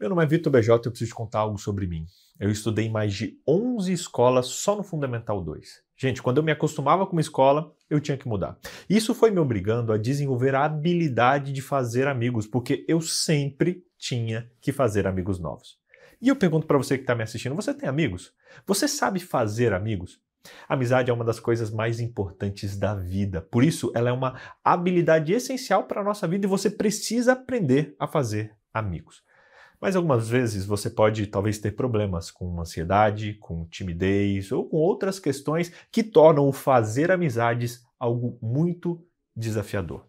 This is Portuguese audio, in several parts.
Meu nome é Vitor BJ e eu preciso te contar algo sobre mim. Eu estudei em mais de 11 escolas só no Fundamental 2. Gente, quando eu me acostumava com uma escola, eu tinha que mudar. Isso foi me obrigando a desenvolver a habilidade de fazer amigos, porque eu sempre tinha que fazer amigos novos. E eu pergunto para você que está me assistindo: você tem amigos? Você sabe fazer amigos? amizade é uma das coisas mais importantes da vida. Por isso, ela é uma habilidade essencial para a nossa vida e você precisa aprender a fazer amigos. Mas algumas vezes você pode talvez ter problemas com ansiedade, com timidez ou com outras questões que tornam o fazer amizades algo muito desafiador.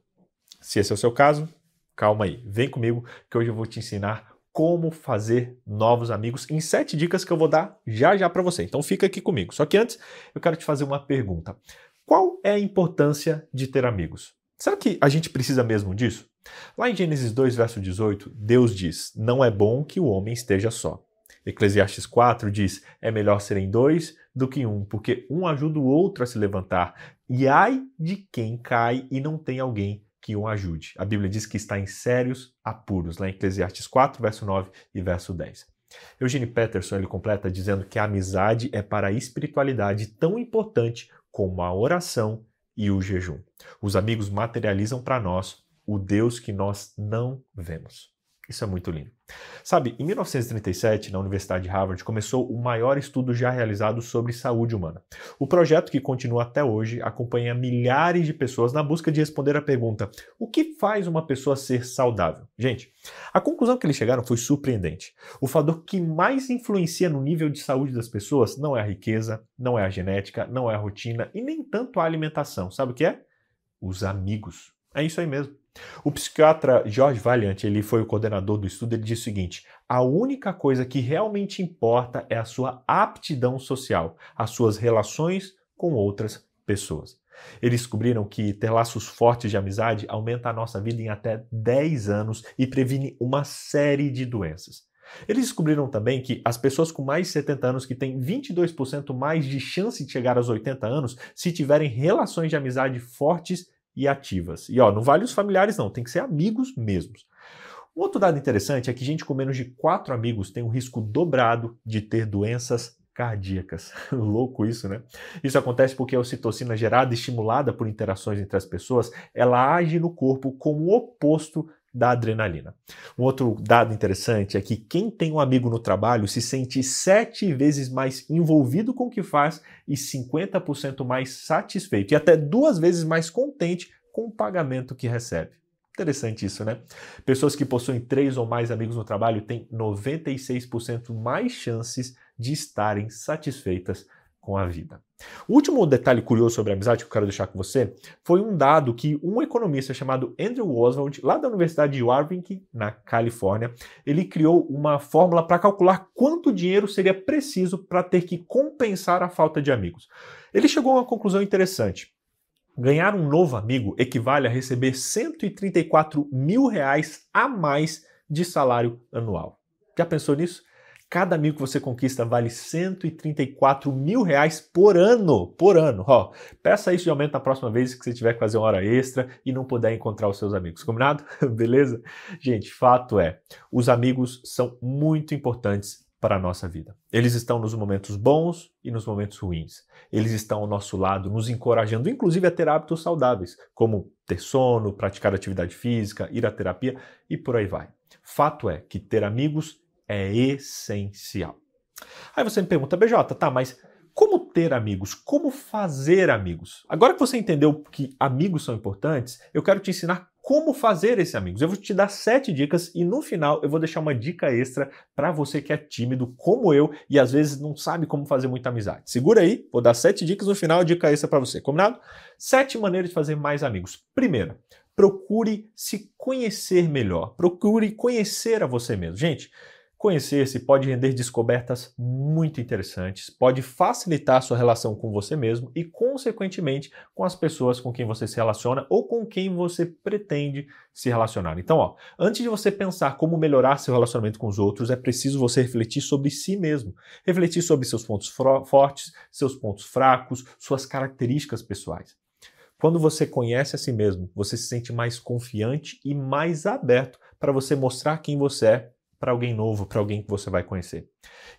Se esse é o seu caso, calma aí, vem comigo que hoje eu vou te ensinar como fazer novos amigos em sete dicas que eu vou dar já já para você. Então fica aqui comigo. Só que antes eu quero te fazer uma pergunta. Qual é a importância de ter amigos? Será que a gente precisa mesmo disso? Lá em Gênesis 2, verso 18, Deus diz: Não é bom que o homem esteja só. Eclesiastes 4 diz: É melhor serem dois do que um, porque um ajuda o outro a se levantar. E ai de quem cai e não tem alguém que o ajude. A Bíblia diz que está em sérios apuros, lá em Eclesiastes 4, verso 9 e verso 10. Eugene Peterson ele completa dizendo que a amizade é para a espiritualidade tão importante como a oração e o jejum. Os amigos materializam para nós o Deus que nós não vemos. Isso é muito lindo. Sabe, em 1937, na Universidade de Harvard, começou o maior estudo já realizado sobre saúde humana. O projeto, que continua até hoje, acompanha milhares de pessoas na busca de responder a pergunta: o que faz uma pessoa ser saudável? Gente, a conclusão que eles chegaram foi surpreendente. O fator que mais influencia no nível de saúde das pessoas não é a riqueza, não é a genética, não é a rotina e nem tanto a alimentação. Sabe o que é? Os amigos. É isso aí mesmo. O psiquiatra George Valiant, ele foi o coordenador do estudo, ele disse o seguinte: a única coisa que realmente importa é a sua aptidão social, as suas relações com outras pessoas. Eles descobriram que ter laços fortes de amizade aumenta a nossa vida em até 10 anos e previne uma série de doenças. Eles descobriram também que as pessoas com mais de 70 anos que têm 22% mais de chance de chegar aos 80 anos se tiverem relações de amizade fortes e ativas. E ó, não vale os familiares não, tem que ser amigos mesmos. Um outro dado interessante é que gente com menos de quatro amigos tem um risco dobrado de ter doenças cardíacas. Louco isso, né? Isso acontece porque a ocitocina gerada estimulada por interações entre as pessoas, ela age no corpo como o oposto da adrenalina. Um outro dado interessante é que quem tem um amigo no trabalho se sente sete vezes mais envolvido com o que faz e 50% mais satisfeito e até duas vezes mais contente com o pagamento que recebe. Interessante isso, né? Pessoas que possuem três ou mais amigos no trabalho têm 96% mais chances de estarem satisfeitas com a vida. O último detalhe curioso sobre a amizade que eu quero deixar com você foi um dado que um economista chamado Andrew Oswald, lá da Universidade de Warwick, na Califórnia, ele criou uma fórmula para calcular quanto dinheiro seria preciso para ter que compensar a falta de amigos. Ele chegou a uma conclusão interessante. Ganhar um novo amigo equivale a receber 134 mil reais a mais de salário anual. Já pensou nisso? Cada amigo que você conquista vale 134 mil reais por ano. Por ano. Ó, peça isso de aumento na próxima vez que você tiver que fazer uma hora extra e não puder encontrar os seus amigos. Combinado? Beleza? Gente, fato é, os amigos são muito importantes para a nossa vida. Eles estão nos momentos bons e nos momentos ruins. Eles estão ao nosso lado, nos encorajando, inclusive a ter hábitos saudáveis, como ter sono, praticar atividade física, ir à terapia e por aí vai. Fato é que ter amigos é essencial. Aí você me pergunta, BJ, tá, mas como ter amigos? Como fazer amigos? Agora que você entendeu que amigos são importantes, eu quero te ensinar como fazer esses amigos. Eu vou te dar sete dicas e no final eu vou deixar uma dica extra para você que é tímido como eu e às vezes não sabe como fazer muita amizade. Segura aí, vou dar sete dicas no final, dica extra para você, combinado? Sete maneiras de fazer mais amigos. Primeira, procure se conhecer melhor. Procure conhecer a você mesmo. Gente, Conhecer-se pode render descobertas muito interessantes, pode facilitar a sua relação com você mesmo e, consequentemente, com as pessoas com quem você se relaciona ou com quem você pretende se relacionar. Então, ó, antes de você pensar como melhorar seu relacionamento com os outros, é preciso você refletir sobre si mesmo, refletir sobre seus pontos fortes, seus pontos fracos, suas características pessoais. Quando você conhece a si mesmo, você se sente mais confiante e mais aberto para você mostrar quem você é para alguém novo, para alguém que você vai conhecer.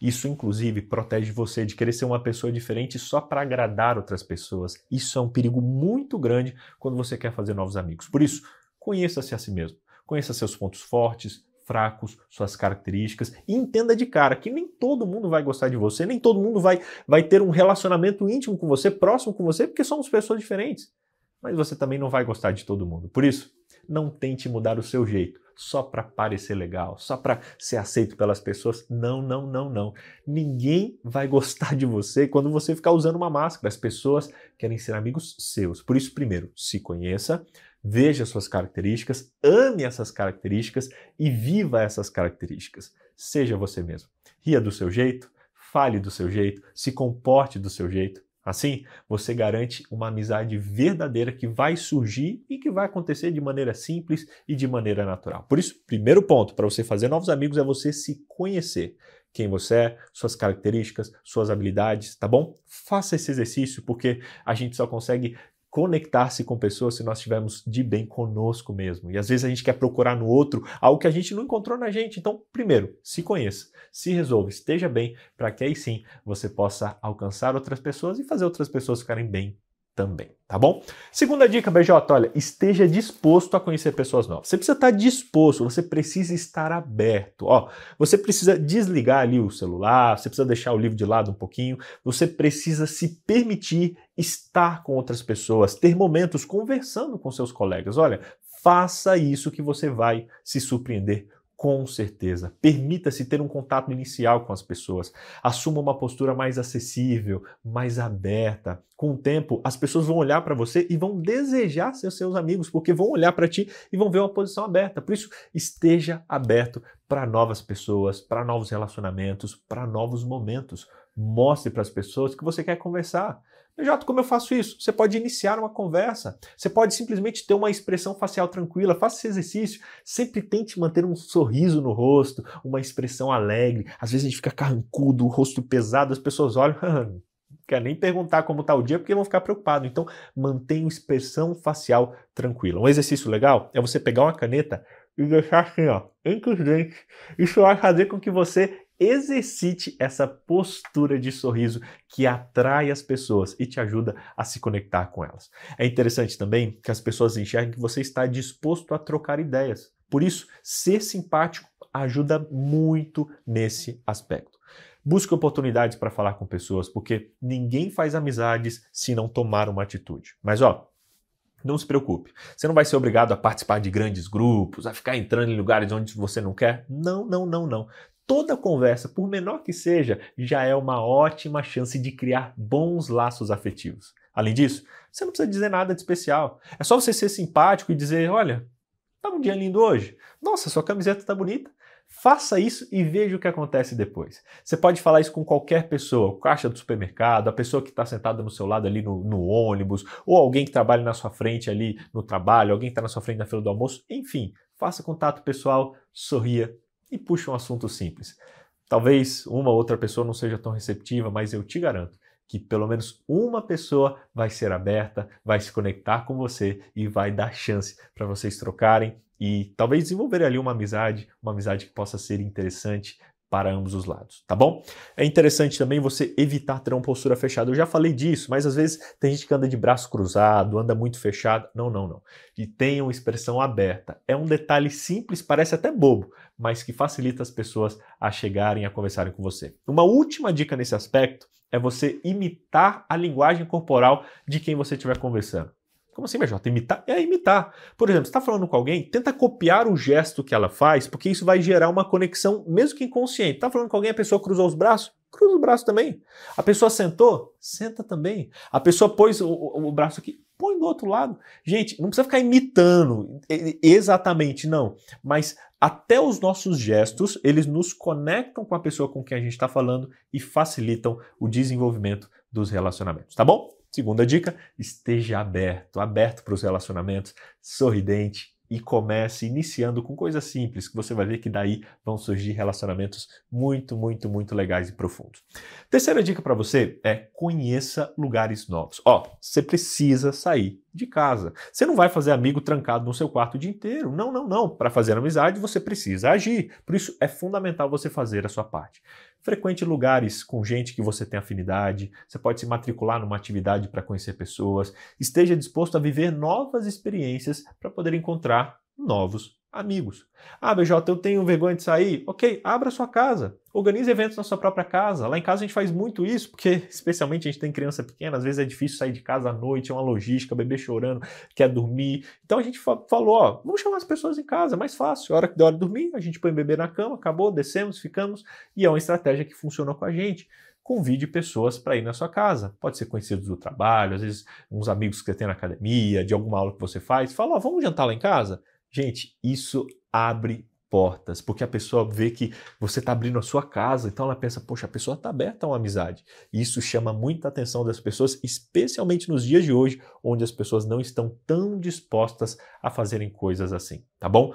Isso, inclusive, protege você de querer ser uma pessoa diferente só para agradar outras pessoas. Isso é um perigo muito grande quando você quer fazer novos amigos. Por isso, conheça-se a si mesmo. Conheça seus pontos fortes, fracos, suas características e entenda de cara que nem todo mundo vai gostar de você, nem todo mundo vai, vai ter um relacionamento íntimo com você, próximo com você, porque somos pessoas diferentes. Mas você também não vai gostar de todo mundo. Por isso, não tente mudar o seu jeito só para parecer legal, só para ser aceito pelas pessoas. Não, não, não, não. Ninguém vai gostar de você quando você ficar usando uma máscara. As pessoas querem ser amigos seus. Por isso, primeiro, se conheça, veja suas características, ame essas características e viva essas características. Seja você mesmo. Ria do seu jeito, fale do seu jeito, se comporte do seu jeito. Assim, você garante uma amizade verdadeira que vai surgir e que vai acontecer de maneira simples e de maneira natural. Por isso, primeiro ponto para você fazer novos amigos é você se conhecer. Quem você é, suas características, suas habilidades, tá bom? Faça esse exercício porque a gente só consegue conectar-se com pessoas se nós estivermos de bem conosco mesmo. E às vezes a gente quer procurar no outro algo que a gente não encontrou na gente. Então, primeiro, se conheça, se resolva, esteja bem, para que aí sim você possa alcançar outras pessoas e fazer outras pessoas ficarem bem também, tá bom? Segunda dica, BJ, olha, esteja disposto a conhecer pessoas novas. Você precisa estar disposto, você precisa estar aberto. Ó, você precisa desligar ali o celular, você precisa deixar o livro de lado um pouquinho, você precisa se permitir estar com outras pessoas, ter momentos conversando com seus colegas. Olha, faça isso que você vai se surpreender com certeza. Permita-se ter um contato inicial com as pessoas. Assuma uma postura mais acessível, mais aberta. Com o tempo, as pessoas vão olhar para você e vão desejar ser seus amigos, porque vão olhar para ti e vão ver uma posição aberta. Por isso, esteja aberto para novas pessoas, para novos relacionamentos, para novos momentos. Mostre para as pessoas que você quer conversar. Jato, como eu faço isso? Você pode iniciar uma conversa. Você pode simplesmente ter uma expressão facial tranquila. Faça esse exercício. Sempre tente manter um sorriso no rosto, uma expressão alegre. Às vezes a gente fica carrancudo, o rosto pesado, as pessoas olham. quer nem perguntar como está o dia porque vão ficar preocupados. Então, mantenha expressão facial tranquila. Um exercício legal é você pegar uma caneta e deixar assim, ó, entre os dentes. Isso vai fazer com que você exercite essa postura de sorriso que atrai as pessoas e te ajuda a se conectar com elas. É interessante também que as pessoas enxerguem que você está disposto a trocar ideias. Por isso, ser simpático ajuda muito nesse aspecto. Busque oportunidades para falar com pessoas, porque ninguém faz amizades se não tomar uma atitude. Mas ó, não se preocupe. Você não vai ser obrigado a participar de grandes grupos, a ficar entrando em lugares onde você não quer. Não, não, não, não toda conversa, por menor que seja, já é uma ótima chance de criar bons laços afetivos. Além disso, você não precisa dizer nada de especial. É só você ser simpático e dizer: olha, tá um dia lindo hoje. Nossa, sua camiseta tá bonita. Faça isso e veja o que acontece depois. Você pode falar isso com qualquer pessoa, o caixa do supermercado, a pessoa que está sentada no seu lado ali no, no, ônibus, ou alguém que trabalha na sua frente ali no trabalho, alguém que está na sua frente na fila do almoço, enfim, faça contato pessoal, sorria e puxa um assunto simples. Talvez uma outra pessoa não seja tão receptiva, mas eu te garanto que pelo menos uma pessoa vai ser aberta, vai se conectar com você e vai dar chance para vocês trocarem e talvez desenvolver ali uma amizade, uma amizade que possa ser interessante para ambos os lados, tá bom? É interessante também você evitar ter uma postura fechada. Eu já falei disso, mas às vezes tem gente que anda de braço cruzado, anda muito fechado. Não, não, não. E tenha uma expressão aberta. É um detalhe simples, parece até bobo, mas que facilita as pessoas a chegarem a conversarem com você. Uma última dica nesse aspecto é você imitar a linguagem corporal de quem você estiver conversando. Como assim, BJ? Imitar? É imitar. Por exemplo, você está falando com alguém, tenta copiar o gesto que ela faz, porque isso vai gerar uma conexão, mesmo que inconsciente. Está falando com alguém, a pessoa cruzou os braços? Cruza o braço também. A pessoa sentou? Senta também. A pessoa pôs o, o, o braço aqui? Põe do outro lado. Gente, não precisa ficar imitando exatamente, não. Mas até os nossos gestos, eles nos conectam com a pessoa com quem a gente está falando e facilitam o desenvolvimento dos relacionamentos, tá bom? Segunda dica, esteja aberto, aberto para os relacionamentos, sorridente e comece iniciando com coisas simples, que você vai ver que daí vão surgir relacionamentos muito, muito, muito legais e profundos. Terceira dica para você é conheça lugares novos. Ó, você precisa sair de casa. Você não vai fazer amigo trancado no seu quarto o dia inteiro. Não, não, não. Para fazer amizade, você precisa agir. Por isso, é fundamental você fazer a sua parte. Frequente lugares com gente que você tem afinidade. Você pode se matricular numa atividade para conhecer pessoas. Esteja disposto a viver novas experiências para poder encontrar novos amigos. Ah, BJ, eu tenho vergonha de sair. Ok, abra sua casa. Organize eventos na sua própria casa. Lá em casa a gente faz muito isso, porque especialmente a gente tem criança pequena, às vezes é difícil sair de casa à noite, é uma logística, bebê chorando, quer dormir. Então a gente falou, ó, vamos chamar as pessoas em casa, é mais fácil. A hora que der hora de dormir, a gente põe o bebê na cama, acabou, descemos, ficamos, e é uma estratégia que funciona com a gente convide pessoas para ir na sua casa. Pode ser conhecidos do trabalho, às vezes uns amigos que você tem na academia, de alguma aula que você faz. Fala, ó, vamos jantar lá em casa? Gente, isso abre portas, porque a pessoa vê que você está abrindo a sua casa, então ela pensa, poxa, a pessoa está aberta a uma amizade. Isso chama muita atenção das pessoas, especialmente nos dias de hoje, onde as pessoas não estão tão dispostas a fazerem coisas assim, tá bom?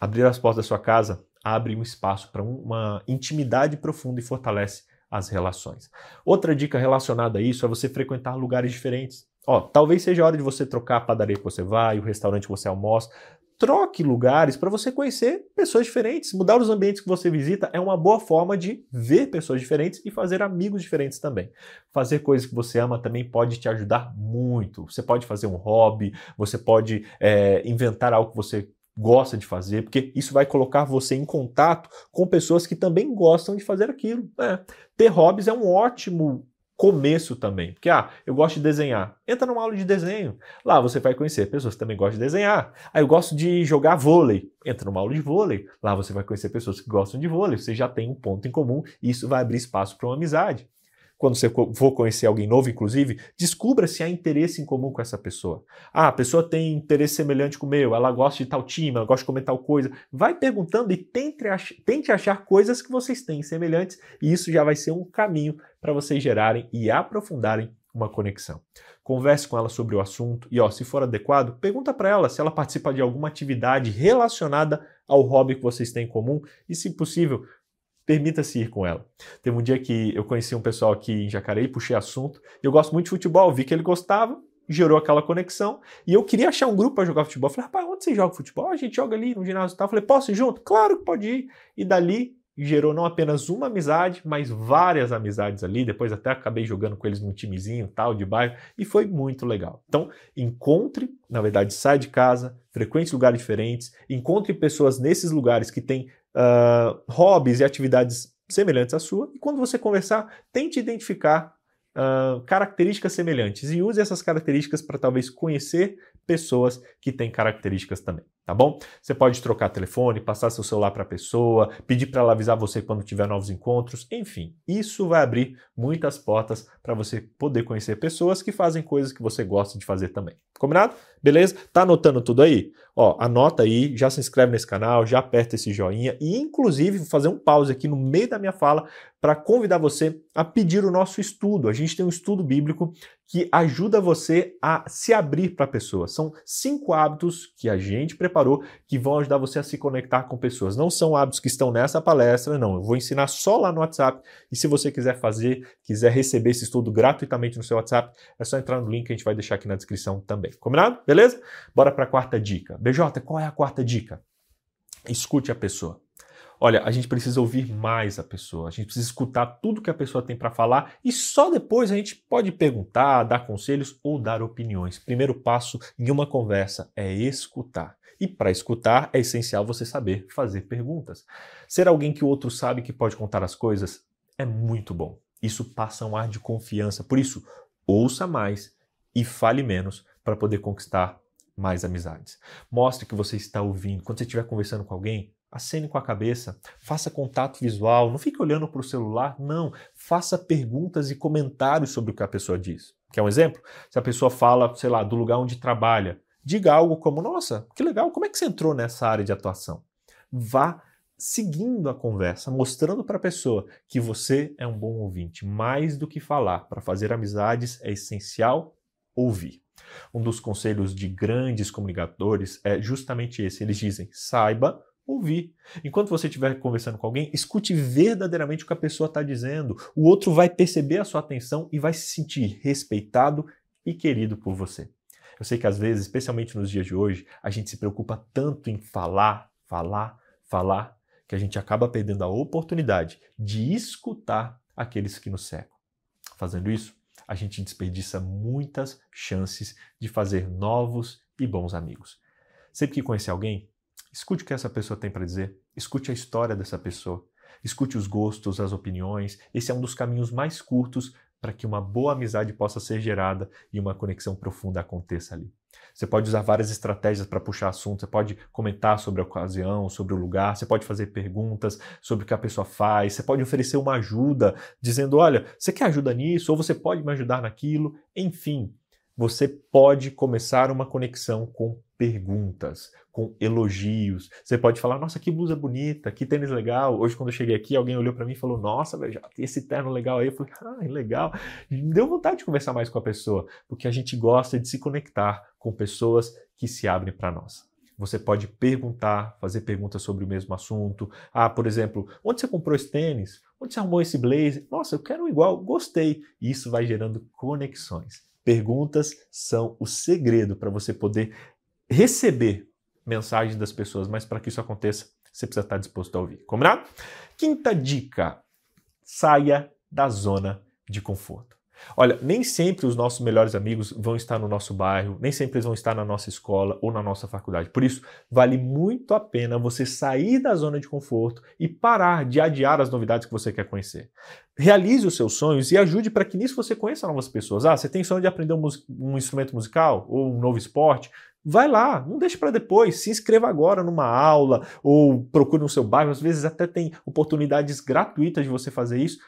Abrir as portas da sua casa abre um espaço para uma intimidade profunda e fortalece as relações. Outra dica relacionada a isso é você frequentar lugares diferentes. Ó, talvez seja a hora de você trocar a padaria que você vai, o restaurante que você almoça, troque lugares para você conhecer pessoas diferentes. Mudar os ambientes que você visita é uma boa forma de ver pessoas diferentes e fazer amigos diferentes também. Fazer coisas que você ama também pode te ajudar muito. Você pode fazer um hobby, você pode é, inventar algo que você gosta de fazer, porque isso vai colocar você em contato com pessoas que também gostam de fazer aquilo. É. Ter hobbies é um ótimo começo também. Porque, ah, eu gosto de desenhar. Entra numa aula de desenho. Lá você vai conhecer pessoas que também gostam de desenhar. Ah, eu gosto de jogar vôlei. Entra numa aula de vôlei. Lá você vai conhecer pessoas que gostam de vôlei. Você já tem um ponto em comum e isso vai abrir espaço para uma amizade quando você for conhecer alguém novo, inclusive, descubra se há interesse em comum com essa pessoa. Ah, a pessoa tem interesse semelhante com o meu, ela gosta de tal time, ela gosta de comer tal coisa. Vai perguntando e tente, ach tente achar coisas que vocês têm semelhantes, e isso já vai ser um caminho para vocês gerarem e aprofundarem uma conexão. Converse com ela sobre o assunto e, ó, se for adequado, pergunta para ela se ela participa de alguma atividade relacionada ao hobby que vocês têm em comum e, se possível, permita-se ir com ela. Teve um dia que eu conheci um pessoal aqui em Jacareí, puxei assunto, eu gosto muito de futebol, vi que ele gostava, gerou aquela conexão, e eu queria achar um grupo para jogar futebol. falei, rapaz, onde você joga futebol? A gente joga ali no ginásio e tal. falei, posso ir junto? Claro que pode ir. E dali gerou não apenas uma amizade, mas várias amizades ali. Depois até acabei jogando com eles num timezinho tal de bairro e foi muito legal. Então, encontre, na verdade, sai de casa, frequente lugares diferentes, encontre pessoas nesses lugares que têm uh, hobbies e atividades semelhantes à sua, e quando você conversar, tente identificar uh, características semelhantes e use essas características para talvez conhecer pessoas que têm características também, tá bom? Você pode trocar telefone, passar seu celular para a pessoa, pedir para ela avisar você quando tiver novos encontros, enfim, isso vai abrir muitas portas para você poder conhecer pessoas que fazem coisas que você gosta de fazer também. Combinado? Beleza? Tá anotando tudo aí? Ó, anota aí, já se inscreve nesse canal, já aperta esse joinha e inclusive vou fazer um pause aqui no meio da minha fala para convidar você a pedir o nosso estudo. A gente tem um estudo bíblico que ajuda você a se abrir para pessoas. São cinco hábitos que a gente preparou que vão ajudar você a se conectar com pessoas. Não são hábitos que estão nessa palestra, não. Eu vou ensinar só lá no WhatsApp. E se você quiser fazer, quiser receber esse estudo gratuitamente no seu WhatsApp, é só entrar no link que a gente vai deixar aqui na descrição também. Combinado? Beleza? Bora para a quarta dica. BJ, qual é a quarta dica? Escute a pessoa. Olha, a gente precisa ouvir mais a pessoa, a gente precisa escutar tudo que a pessoa tem para falar e só depois a gente pode perguntar, dar conselhos ou dar opiniões. Primeiro passo em uma conversa é escutar. E para escutar é essencial você saber fazer perguntas. Ser alguém que o outro sabe que pode contar as coisas é muito bom. Isso passa um ar de confiança. Por isso, ouça mais e fale menos para poder conquistar mais amizades. Mostre que você está ouvindo. Quando você estiver conversando com alguém, acene com a cabeça, faça contato visual, não fique olhando para o celular, não. Faça perguntas e comentários sobre o que a pessoa diz. Quer um exemplo? Se a pessoa fala, sei lá, do lugar onde trabalha, diga algo como: Nossa, que legal, como é que você entrou nessa área de atuação? Vá seguindo a conversa, mostrando para a pessoa que você é um bom ouvinte. Mais do que falar, para fazer amizades é essencial ouvir. Um dos conselhos de grandes comunicadores é justamente esse. Eles dizem: saiba ouvir. Enquanto você estiver conversando com alguém, escute verdadeiramente o que a pessoa está dizendo. O outro vai perceber a sua atenção e vai se sentir respeitado e querido por você. Eu sei que às vezes, especialmente nos dias de hoje, a gente se preocupa tanto em falar, falar, falar, que a gente acaba perdendo a oportunidade de escutar aqueles que nos cercam. Fazendo isso, a gente desperdiça muitas chances de fazer novos e bons amigos. Sempre que conhecer alguém, escute o que essa pessoa tem para dizer, escute a história dessa pessoa, escute os gostos, as opiniões. Esse é um dos caminhos mais curtos para que uma boa amizade possa ser gerada e uma conexão profunda aconteça ali. Você pode usar várias estratégias para puxar assunto, você pode comentar sobre a ocasião, sobre o lugar, você pode fazer perguntas sobre o que a pessoa faz, você pode oferecer uma ajuda, dizendo: olha, você quer ajuda nisso? Ou você pode me ajudar naquilo? Enfim, você pode começar uma conexão com perguntas, com elogios. Você pode falar: Nossa, que blusa bonita, que tênis legal. Hoje, quando eu cheguei aqui, alguém olhou para mim e falou: Nossa, velho, esse terno legal aí. Eu falei: Ah, legal. Me deu vontade de conversar mais com a pessoa, porque a gente gosta de se conectar com pessoas que se abrem para nós. Você pode perguntar, fazer perguntas sobre o mesmo assunto. Ah, por exemplo, onde você comprou esse tênis? Onde você arrumou esse blazer? Nossa, eu quero um igual, gostei. E isso vai gerando conexões. Perguntas são o segredo para você poder receber mensagens das pessoas, mas para que isso aconteça, você precisa estar disposto a ouvir. Combinado? Quinta dica: saia da zona de conforto. Olha, nem sempre os nossos melhores amigos vão estar no nosso bairro, nem sempre eles vão estar na nossa escola ou na nossa faculdade. Por isso, vale muito a pena você sair da zona de conforto e parar de adiar as novidades que você quer conhecer. Realize os seus sonhos e ajude para que nisso você conheça novas pessoas. Ah, você tem sonho de aprender um, um instrumento musical ou um novo esporte? Vai lá, não deixe para depois, se inscreva agora numa aula ou procure no seu bairro, às vezes até tem oportunidades gratuitas de você fazer isso.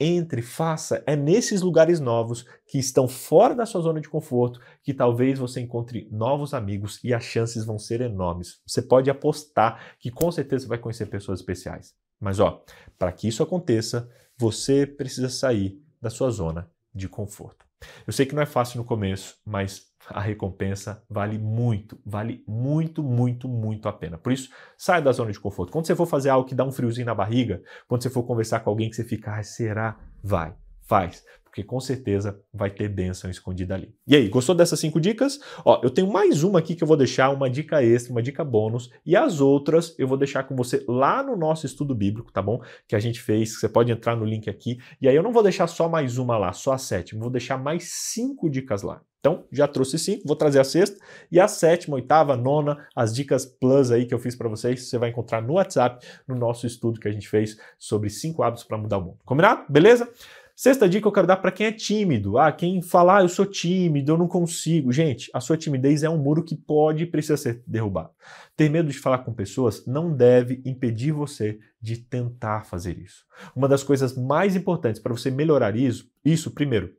Entre, faça. É nesses lugares novos que estão fora da sua zona de conforto que talvez você encontre novos amigos e as chances vão ser enormes. Você pode apostar que com certeza vai conhecer pessoas especiais. Mas ó, para que isso aconteça, você precisa sair da sua zona de conforto. Eu sei que não é fácil no começo, mas a recompensa vale muito, vale muito, muito, muito a pena. Por isso, saia da zona de conforto. Quando você for fazer algo que dá um friozinho na barriga, quando você for conversar com alguém que você fica, ah, será? Vai, faz porque com certeza vai ter bênção escondida ali. E aí, gostou dessas cinco dicas? Ó, eu tenho mais uma aqui que eu vou deixar, uma dica extra, uma dica bônus, e as outras eu vou deixar com você lá no nosso estudo bíblico, tá bom? Que a gente fez, você pode entrar no link aqui, e aí eu não vou deixar só mais uma lá, só a sétima, vou deixar mais cinco dicas lá. Então, já trouxe cinco, vou trazer a sexta e a sétima, oitava, nona, as dicas plus aí que eu fiz para vocês, você vai encontrar no WhatsApp, no nosso estudo que a gente fez sobre cinco hábitos para mudar o mundo. Combinado? Beleza? Sexta dica eu quero dar para quem é tímido. Ah, quem fala, ah, eu sou tímido, eu não consigo. Gente, a sua timidez é um muro que pode e precisa ser derrubado. Ter medo de falar com pessoas não deve impedir você de tentar fazer isso. Uma das coisas mais importantes para você melhorar isso, isso primeiro,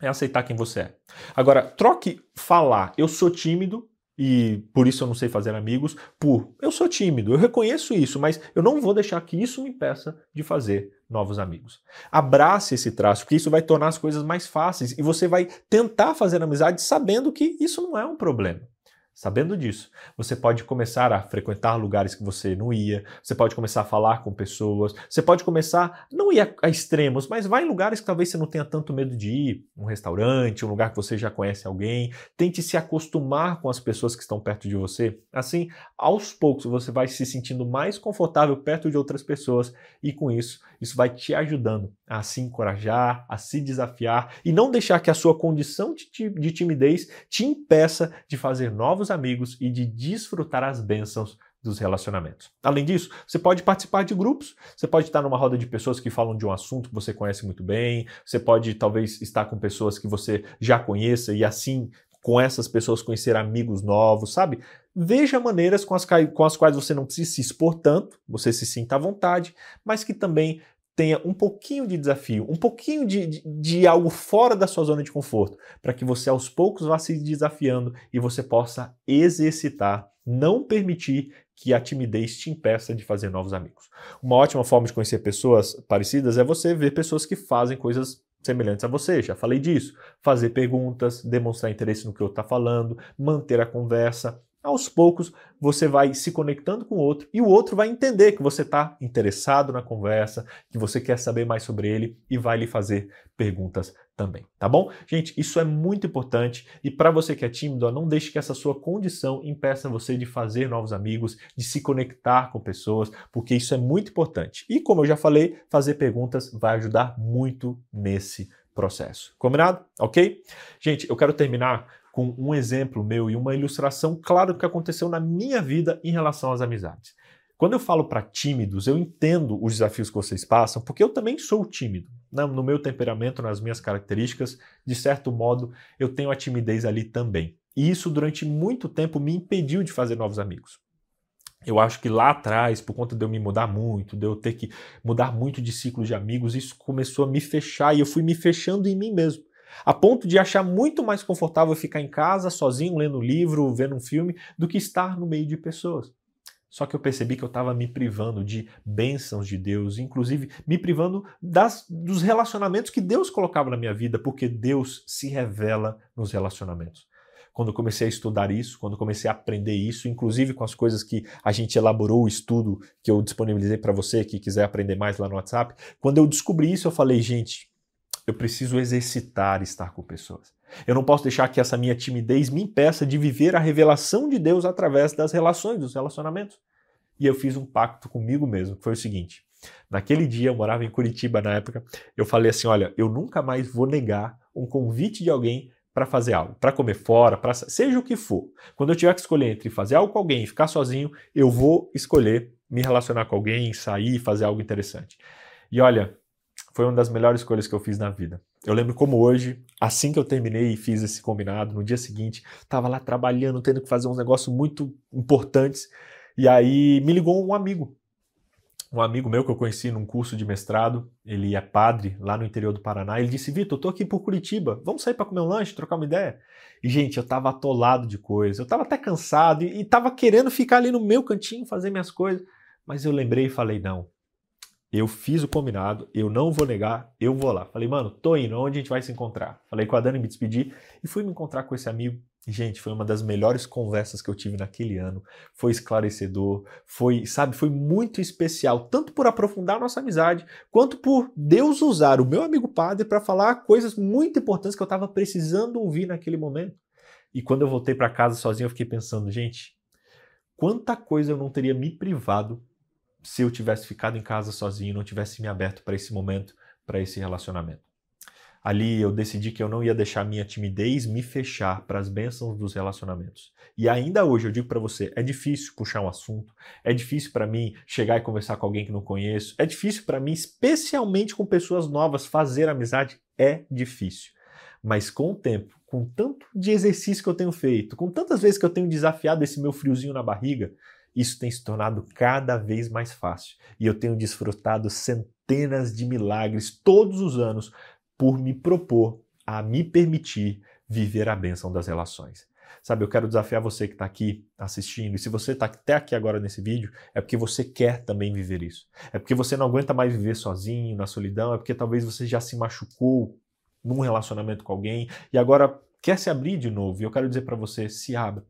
é aceitar quem você é. Agora, troque falar, eu sou tímido, e por isso eu não sei fazer amigos, por eu sou tímido, eu reconheço isso, mas eu não vou deixar que isso me impeça de fazer novos amigos. Abrace esse traço, porque isso vai tornar as coisas mais fáceis e você vai tentar fazer amizade sabendo que isso não é um problema. Sabendo disso, você pode começar a frequentar lugares que você não ia, você pode começar a falar com pessoas, você pode começar, não ir a, a, extremos, mas vai em lugares que talvez você não tenha tanto medo de ir, um restaurante, um lugar que você já conhece alguém, tente se acostumar com as pessoas que estão perto de você. Assim, aos poucos você vai se sentindo mais confortável perto de outras pessoas e com isso, isso vai te ajudando a se encorajar, a se desafiar e não deixar que a sua condição de, de timidez te impeça de fazer novos amigos e de desfrutar as bênçãos dos relacionamentos. Além disso, você pode participar de grupos, você pode estar numa roda de pessoas que falam de um assunto que você conhece muito bem, você pode talvez estar com pessoas que você já conheça e assim com essas pessoas conhecer amigos novos, sabe? Veja maneiras com as, com as quais você não precisa se expor tanto, você se sinta à vontade, mas que também tenha um pouquinho de desafio, um pouquinho de, de, de algo fora da sua zona de conforto, para que você aos poucos vá se desafiando e você possa exercitar, não permitir que a timidez te impeça de fazer novos amigos. Uma ótima forma de conhecer pessoas parecidas é você ver pessoas que fazem coisas semelhantes a você, já falei disso. Fazer perguntas, demonstrar interesse no que eu está falando, manter a conversa. Aos poucos você vai se conectando com o outro e o outro vai entender que você está interessado na conversa, que você quer saber mais sobre ele e vai lhe fazer perguntas também, tá bom? Gente, isso é muito importante e para você que é tímido, não deixe que essa sua condição impeça você de fazer novos amigos, de se conectar com pessoas, porque isso é muito importante. E como eu já falei, fazer perguntas vai ajudar muito nesse processo. Combinado? Ok? Gente, eu quero terminar com um exemplo meu e uma ilustração clara do que aconteceu na minha vida em relação às amizades. Quando eu falo para tímidos, eu entendo os desafios que vocês passam, porque eu também sou tímido. Né? No meu temperamento, nas minhas características, de certo modo, eu tenho a timidez ali também. E isso, durante muito tempo, me impediu de fazer novos amigos. Eu acho que lá atrás, por conta de eu me mudar muito, de eu ter que mudar muito de ciclo de amigos, isso começou a me fechar e eu fui me fechando em mim mesmo. A ponto de achar muito mais confortável ficar em casa, sozinho, lendo um livro, vendo um filme, do que estar no meio de pessoas. Só que eu percebi que eu estava me privando de bênçãos de Deus, inclusive me privando das, dos relacionamentos que Deus colocava na minha vida, porque Deus se revela nos relacionamentos. Quando comecei a estudar isso, quando comecei a aprender isso, inclusive com as coisas que a gente elaborou o estudo que eu disponibilizei para você que quiser aprender mais lá no WhatsApp, quando eu descobri isso, eu falei, gente, eu preciso exercitar estar com pessoas. Eu não posso deixar que essa minha timidez me impeça de viver a revelação de Deus através das relações, dos relacionamentos. E eu fiz um pacto comigo mesmo, que foi o seguinte: naquele dia, eu morava em Curitiba na época, eu falei assim: olha, eu nunca mais vou negar um convite de alguém para fazer algo, para comer fora, para seja o que for. Quando eu tiver que escolher entre fazer algo com alguém e ficar sozinho, eu vou escolher me relacionar com alguém, sair, fazer algo interessante. E olha, foi uma das melhores escolhas que eu fiz na vida. Eu lembro como hoje, assim que eu terminei e fiz esse combinado, no dia seguinte, estava lá trabalhando, tendo que fazer uns negócios muito importantes, e aí me ligou um amigo. Um amigo meu que eu conheci num curso de mestrado, ele é padre lá no interior do Paraná. Ele disse: Vitor, eu tô aqui por Curitiba, vamos sair para comer um lanche, trocar uma ideia? E, gente, eu tava atolado de coisas, eu tava até cansado e, e tava querendo ficar ali no meu cantinho, fazer minhas coisas. Mas eu lembrei e falei: não, eu fiz o combinado, eu não vou negar, eu vou lá. Falei, mano, tô indo, onde a gente vai se encontrar? Falei com a Dani, me despedi e fui me encontrar com esse amigo. Gente, foi uma das melhores conversas que eu tive naquele ano. Foi esclarecedor, foi, sabe, foi muito especial, tanto por aprofundar nossa amizade, quanto por Deus usar o meu amigo padre para falar coisas muito importantes que eu estava precisando ouvir naquele momento. E quando eu voltei para casa sozinho, eu fiquei pensando, gente, quanta coisa eu não teria me privado se eu tivesse ficado em casa sozinho, não tivesse me aberto para esse momento, para esse relacionamento. Ali eu decidi que eu não ia deixar minha timidez me fechar para as bênçãos dos relacionamentos. E ainda hoje eu digo para você, é difícil puxar um assunto, é difícil para mim chegar e conversar com alguém que não conheço, é difícil para mim, especialmente com pessoas novas, fazer amizade é difícil. Mas com o tempo, com tanto de exercício que eu tenho feito, com tantas vezes que eu tenho desafiado esse meu friozinho na barriga, isso tem se tornado cada vez mais fácil e eu tenho desfrutado centenas de milagres todos os anos por me propor a me permitir viver a bênção das relações. Sabe, eu quero desafiar você que está aqui assistindo, e se você está até aqui agora nesse vídeo, é porque você quer também viver isso. É porque você não aguenta mais viver sozinho, na solidão, é porque talvez você já se machucou num relacionamento com alguém e agora quer se abrir de novo. E eu quero dizer para você: se abra.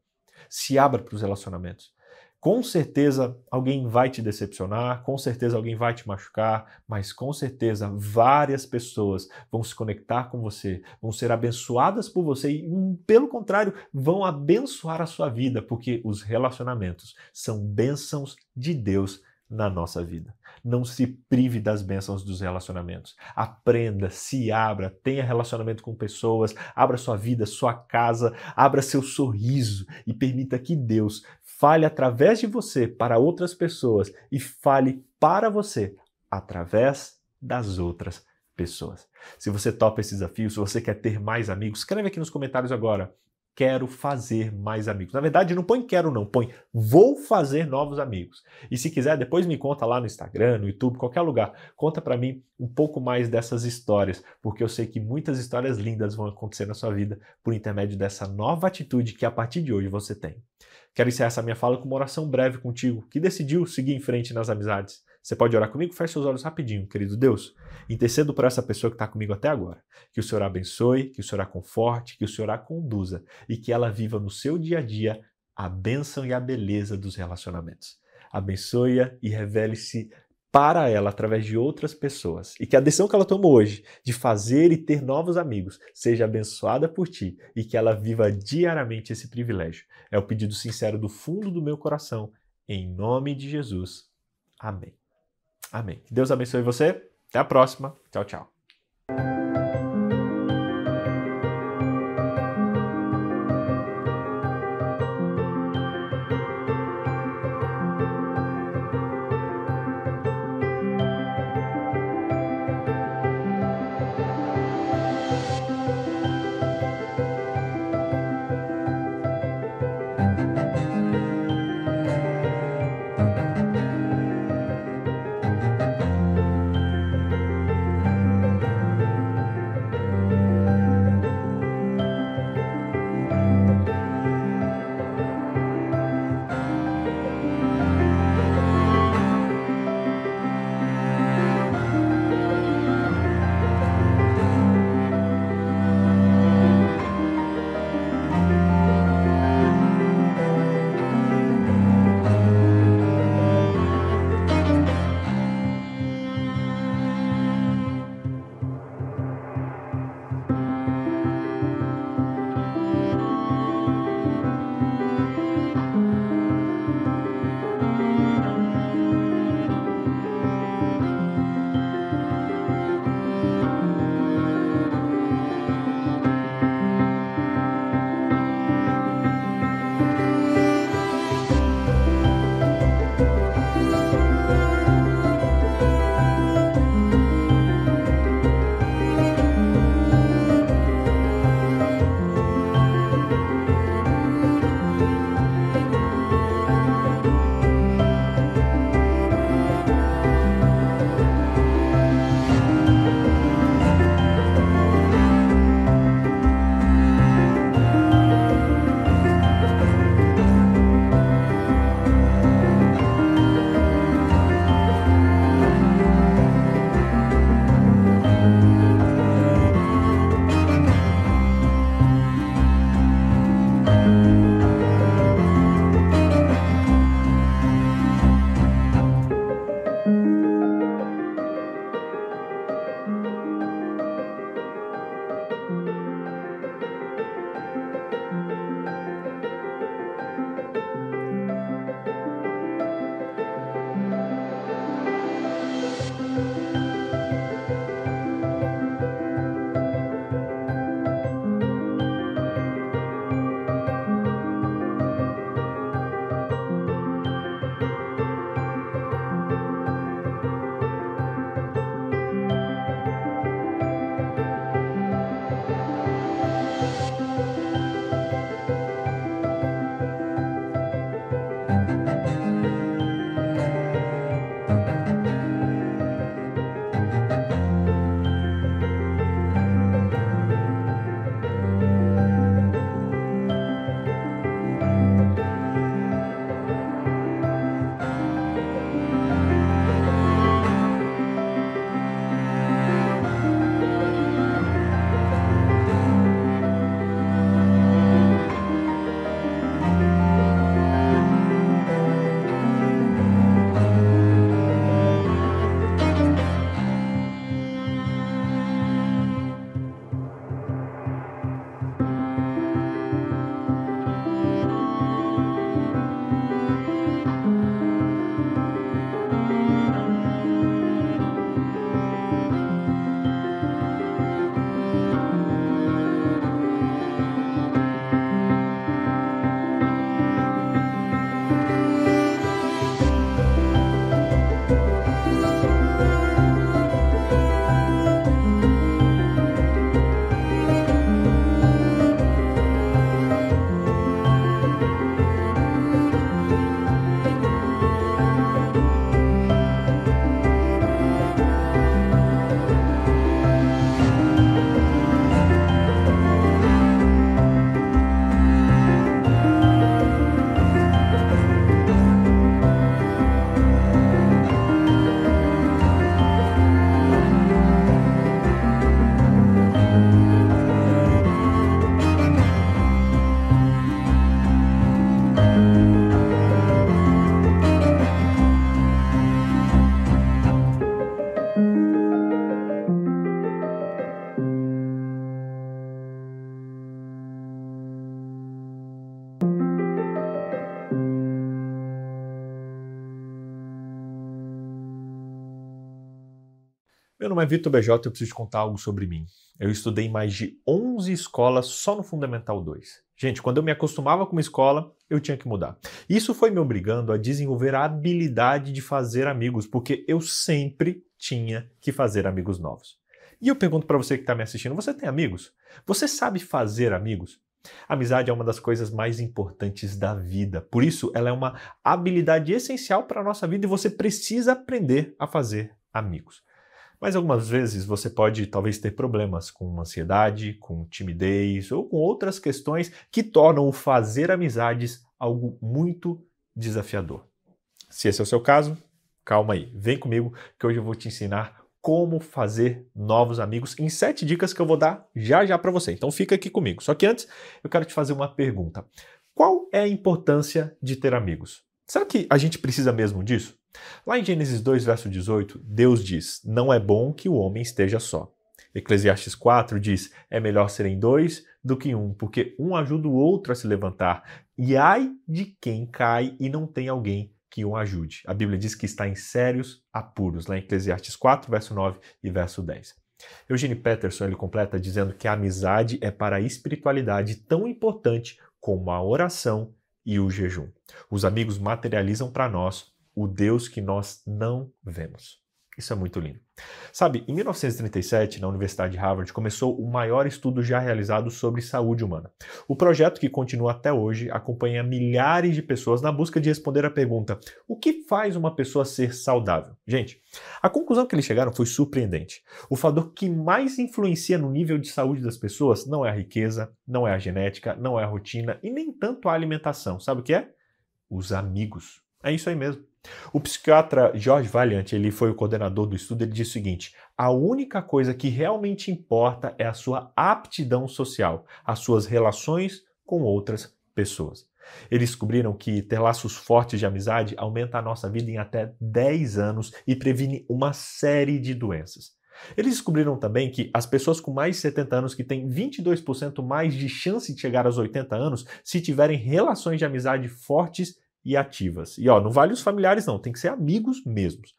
Se abra para os relacionamentos. Com certeza alguém vai te decepcionar, com certeza alguém vai te machucar, mas com certeza várias pessoas vão se conectar com você, vão ser abençoadas por você e, hum, pelo contrário, vão abençoar a sua vida, porque os relacionamentos são bênçãos de Deus na nossa vida. Não se prive das bênçãos dos relacionamentos. Aprenda, se abra, tenha relacionamento com pessoas, abra sua vida, sua casa, abra seu sorriso e permita que Deus fale através de você para outras pessoas e fale para você através das outras pessoas. Se você topa esse desafio, se você quer ter mais amigos, escreve aqui nos comentários agora quero fazer mais amigos. Na verdade, não põe quero não, põe vou fazer novos amigos. E se quiser, depois me conta lá no Instagram, no YouTube, qualquer lugar. Conta para mim um pouco mais dessas histórias, porque eu sei que muitas histórias lindas vão acontecer na sua vida por intermédio dessa nova atitude que a partir de hoje você tem. Quero encerrar essa minha fala com uma oração breve contigo, que decidiu seguir em frente nas amizades. Você pode orar comigo? Feche seus olhos rapidinho, querido Deus. Intercedo por essa pessoa que está comigo até agora. Que o Senhor a abençoe, que o Senhor a conforte, que o Senhor a conduza e que ela viva no seu dia a dia a bênção e a beleza dos relacionamentos. Abençoe-a e revele-se para ela através de outras pessoas e que a decisão que ela tomou hoje de fazer e ter novos amigos seja abençoada por ti e que ela viva diariamente esse privilégio. É o pedido sincero do fundo do meu coração, em nome de Jesus. Amém. Amém. Deus abençoe você. Até a próxima. Tchau, tchau. Meu nome é Vitor BJ e eu preciso te contar algo sobre mim. Eu estudei em mais de 11 escolas só no Fundamental 2. Gente, quando eu me acostumava com uma escola, eu tinha que mudar. Isso foi me obrigando a desenvolver a habilidade de fazer amigos, porque eu sempre tinha que fazer amigos novos. E eu pergunto para você que está me assistindo: você tem amigos? Você sabe fazer amigos? amizade é uma das coisas mais importantes da vida. Por isso, ela é uma habilidade essencial para a nossa vida e você precisa aprender a fazer amigos. Mas algumas vezes você pode talvez ter problemas com ansiedade, com timidez ou com outras questões que tornam o fazer amizades algo muito desafiador. Se esse é o seu caso, calma aí, vem comigo que hoje eu vou te ensinar como fazer novos amigos em sete dicas que eu vou dar já já para você. Então fica aqui comigo. Só que antes eu quero te fazer uma pergunta. Qual é a importância de ter amigos? Será que a gente precisa mesmo disso? Lá em Gênesis 2, verso 18, Deus diz: Não é bom que o homem esteja só. Eclesiastes 4 diz: É melhor serem dois do que um, porque um ajuda o outro a se levantar. E ai de quem cai e não tem alguém que o ajude. A Bíblia diz que está em sérios apuros, lá em Eclesiastes 4, verso 9 e verso 10. Eugene Peterson ele completa dizendo que a amizade é para a espiritualidade tão importante como a oração e o jejum. Os amigos materializam para nós o Deus que nós não vemos. Isso é muito lindo. Sabe, em 1937, na Universidade de Harvard, começou o maior estudo já realizado sobre saúde humana. O projeto, que continua até hoje, acompanha milhares de pessoas na busca de responder a pergunta: o que faz uma pessoa ser saudável? Gente, a conclusão que eles chegaram foi surpreendente. O fator que mais influencia no nível de saúde das pessoas não é a riqueza, não é a genética, não é a rotina e nem tanto a alimentação. Sabe o que é? Os amigos. É isso aí mesmo. O psiquiatra George Valiant, ele foi o coordenador do estudo, ele disse o seguinte: a única coisa que realmente importa é a sua aptidão social, as suas relações com outras pessoas. Eles descobriram que ter laços fortes de amizade aumenta a nossa vida em até 10 anos e previne uma série de doenças. Eles descobriram também que as pessoas com mais de 70 anos que têm 22% mais de chance de chegar aos 80 anos se tiverem relações de amizade fortes e ativas. E ó, não vale os familiares não, tem que ser amigos mesmos.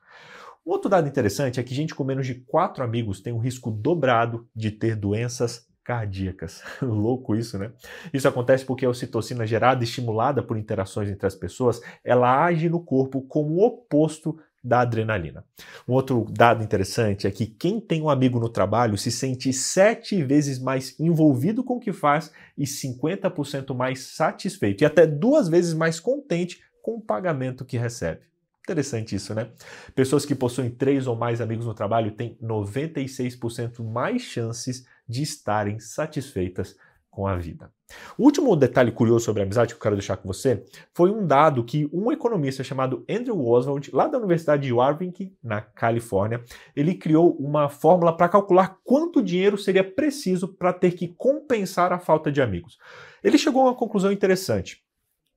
Um outro dado interessante é que gente com menos de quatro amigos tem um risco dobrado de ter doenças cardíacas. Louco isso, né? Isso acontece porque a ocitocina gerada estimulada por interações entre as pessoas, ela age no corpo como o oposto da adrenalina. Um outro dado interessante é que quem tem um amigo no trabalho se sente sete vezes mais envolvido com o que faz e 50% mais satisfeito e até duas vezes mais contente com o pagamento que recebe. Interessante isso, né? Pessoas que possuem três ou mais amigos no trabalho têm 96% mais chances de estarem satisfeitas com a vida. O último detalhe curioso sobre a amizade que eu quero deixar com você foi um dado que um economista chamado Andrew Oswald, lá da Universidade de Warwick, na Califórnia, ele criou uma fórmula para calcular quanto dinheiro seria preciso para ter que compensar a falta de amigos. Ele chegou a uma conclusão interessante.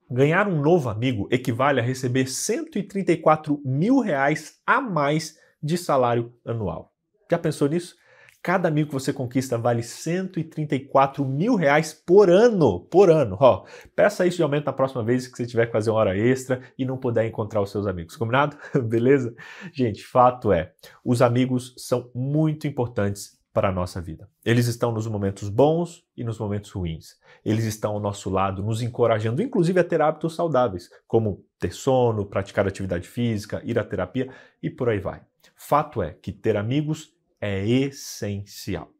Ganhar um novo amigo equivale a receber 134 mil reais a mais de salário anual. Já pensou nisso? Cada amigo que você conquista vale 134 mil reais por ano. Por ano. Ó, peça isso de aumento na próxima vez que você tiver que fazer uma hora extra e não puder encontrar os seus amigos. Combinado? Beleza? Gente, fato é, os amigos são muito importantes para a nossa vida. Eles estão nos momentos bons e nos momentos ruins. Eles estão ao nosso lado, nos encorajando, inclusive a ter hábitos saudáveis, como ter sono, praticar atividade física, ir à terapia e por aí vai. Fato é que ter amigos é essencial.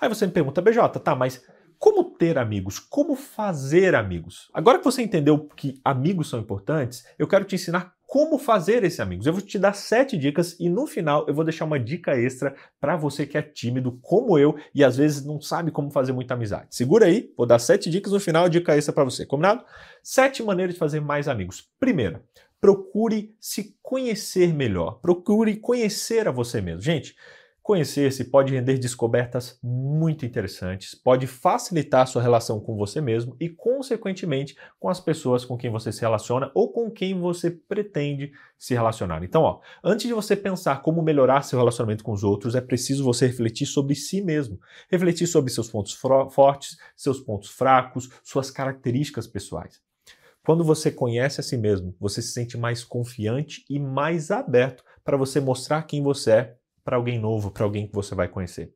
Aí você me pergunta, BJ, tá, mas como ter amigos? Como fazer amigos? Agora que você entendeu que amigos são importantes, eu quero te ensinar como fazer esses amigos. Eu vou te dar sete dicas e no final eu vou deixar uma dica extra para você que é tímido como eu e às vezes não sabe como fazer muita amizade. Segura aí, vou dar sete dicas no final, dica extra para você, combinado? Sete maneiras de fazer mais amigos. Primeira, procure se conhecer melhor. Procure conhecer a você mesmo. Gente, Conhecer-se pode render descobertas muito interessantes, pode facilitar sua relação com você mesmo e, consequentemente, com as pessoas com quem você se relaciona ou com quem você pretende se relacionar. Então, ó, antes de você pensar como melhorar seu relacionamento com os outros, é preciso você refletir sobre si mesmo, refletir sobre seus pontos fortes, seus pontos fracos, suas características pessoais. Quando você conhece a si mesmo, você se sente mais confiante e mais aberto para você mostrar quem você é para alguém novo, para alguém que você vai conhecer.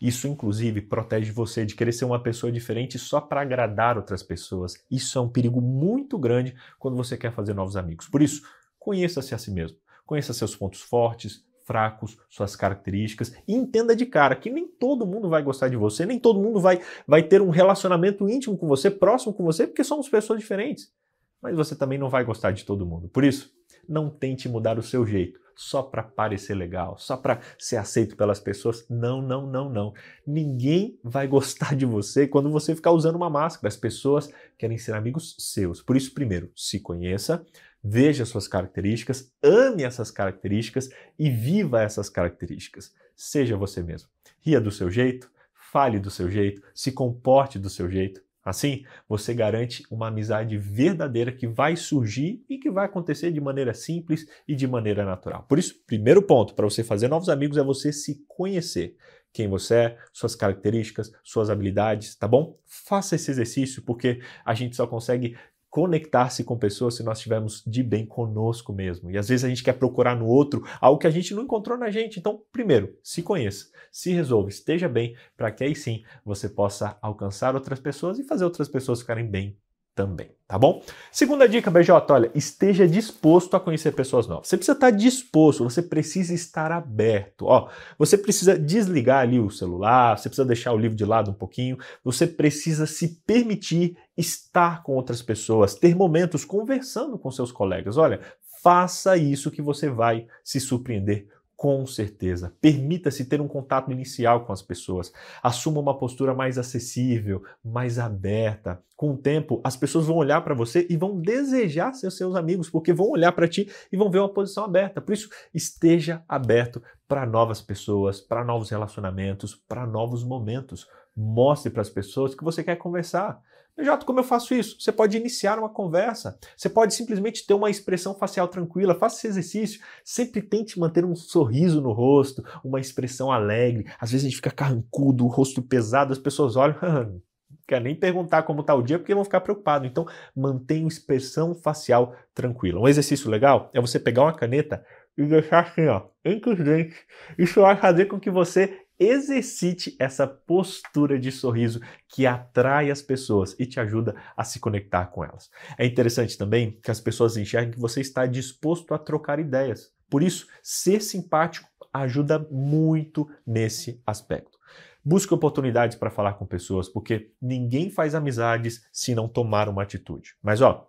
Isso, inclusive, protege você de querer ser uma pessoa diferente só para agradar outras pessoas. Isso é um perigo muito grande quando você quer fazer novos amigos. Por isso, conheça-se a si mesmo. Conheça seus pontos fortes, fracos, suas características e entenda de cara que nem todo mundo vai gostar de você, nem todo mundo vai, vai ter um relacionamento íntimo com você, próximo com você, porque somos pessoas diferentes. Mas você também não vai gostar de todo mundo. Por isso, não tente mudar o seu jeito só para parecer legal, só para ser aceito pelas pessoas. Não, não, não, não. Ninguém vai gostar de você quando você ficar usando uma máscara. As pessoas querem ser amigos seus. Por isso, primeiro, se conheça, veja suas características, ame essas características e viva essas características. Seja você mesmo. Ria do seu jeito, fale do seu jeito, se comporte do seu jeito. Assim, você garante uma amizade verdadeira que vai surgir e que vai acontecer de maneira simples e de maneira natural. Por isso, primeiro ponto para você fazer novos amigos é você se conhecer. Quem você é, suas características, suas habilidades, tá bom? Faça esse exercício porque a gente só consegue conectar-se com pessoas se nós estivermos de bem conosco mesmo. E às vezes a gente quer procurar no outro algo que a gente não encontrou na gente. Então, primeiro, se conheça, se resolva, esteja bem, para que aí sim você possa alcançar outras pessoas e fazer outras pessoas ficarem bem também, tá bom? Segunda dica, BJ, olha, esteja disposto a conhecer pessoas novas. Você precisa estar disposto, você precisa estar aberto. Ó, você precisa desligar ali o celular, você precisa deixar o livro de lado um pouquinho, você precisa se permitir estar com outras pessoas, ter momentos conversando com seus colegas. Olha, faça isso que você vai se surpreender com certeza. Permita-se ter um contato inicial com as pessoas. Assuma uma postura mais acessível, mais aberta. Com o tempo, as pessoas vão olhar para você e vão desejar ser seus amigos, porque vão olhar para ti e vão ver uma posição aberta. Por isso, esteja aberto para novas pessoas, para novos relacionamentos, para novos momentos. Mostre para as pessoas que você quer conversar. Jato, como eu faço isso? Você pode iniciar uma conversa. Você pode simplesmente ter uma expressão facial tranquila. Faça esse exercício. Sempre tente manter um sorriso no rosto, uma expressão alegre. Às vezes a gente fica carrancudo, o rosto pesado, as pessoas olham, quer nem perguntar como está o dia porque vão ficar preocupados. Então, mantenha uma expressão facial tranquila. Um exercício legal é você pegar uma caneta e deixar assim, ó, entre os dentes. Isso vai fazer com que você exercite essa postura de sorriso que atrai as pessoas e te ajuda a se conectar com elas. É interessante também que as pessoas enxerguem que você está disposto a trocar ideias. Por isso, ser simpático ajuda muito nesse aspecto. Busque oportunidades para falar com pessoas, porque ninguém faz amizades se não tomar uma atitude. Mas ó,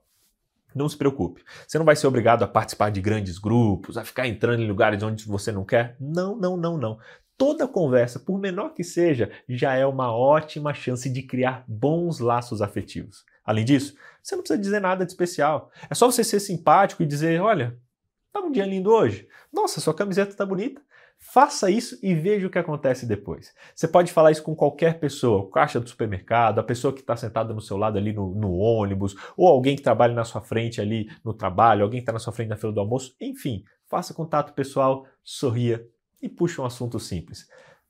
não se preocupe. Você não vai ser obrigado a participar de grandes grupos, a ficar entrando em lugares onde você não quer. Não, não, não, não toda conversa, por menor que seja, já é uma ótima chance de criar bons laços afetivos. Além disso, você não precisa dizer nada de especial. É só você ser simpático e dizer: olha, tá um dia lindo hoje. Nossa, sua camiseta tá bonita. Faça isso e veja o que acontece depois. Você pode falar isso com qualquer pessoa, o caixa do supermercado, a pessoa que está sentada no seu lado ali no, no, ônibus, ou alguém que trabalha na sua frente ali no trabalho, alguém que está na sua frente na fila do almoço, enfim, faça contato pessoal, sorria e puxa um assunto simples.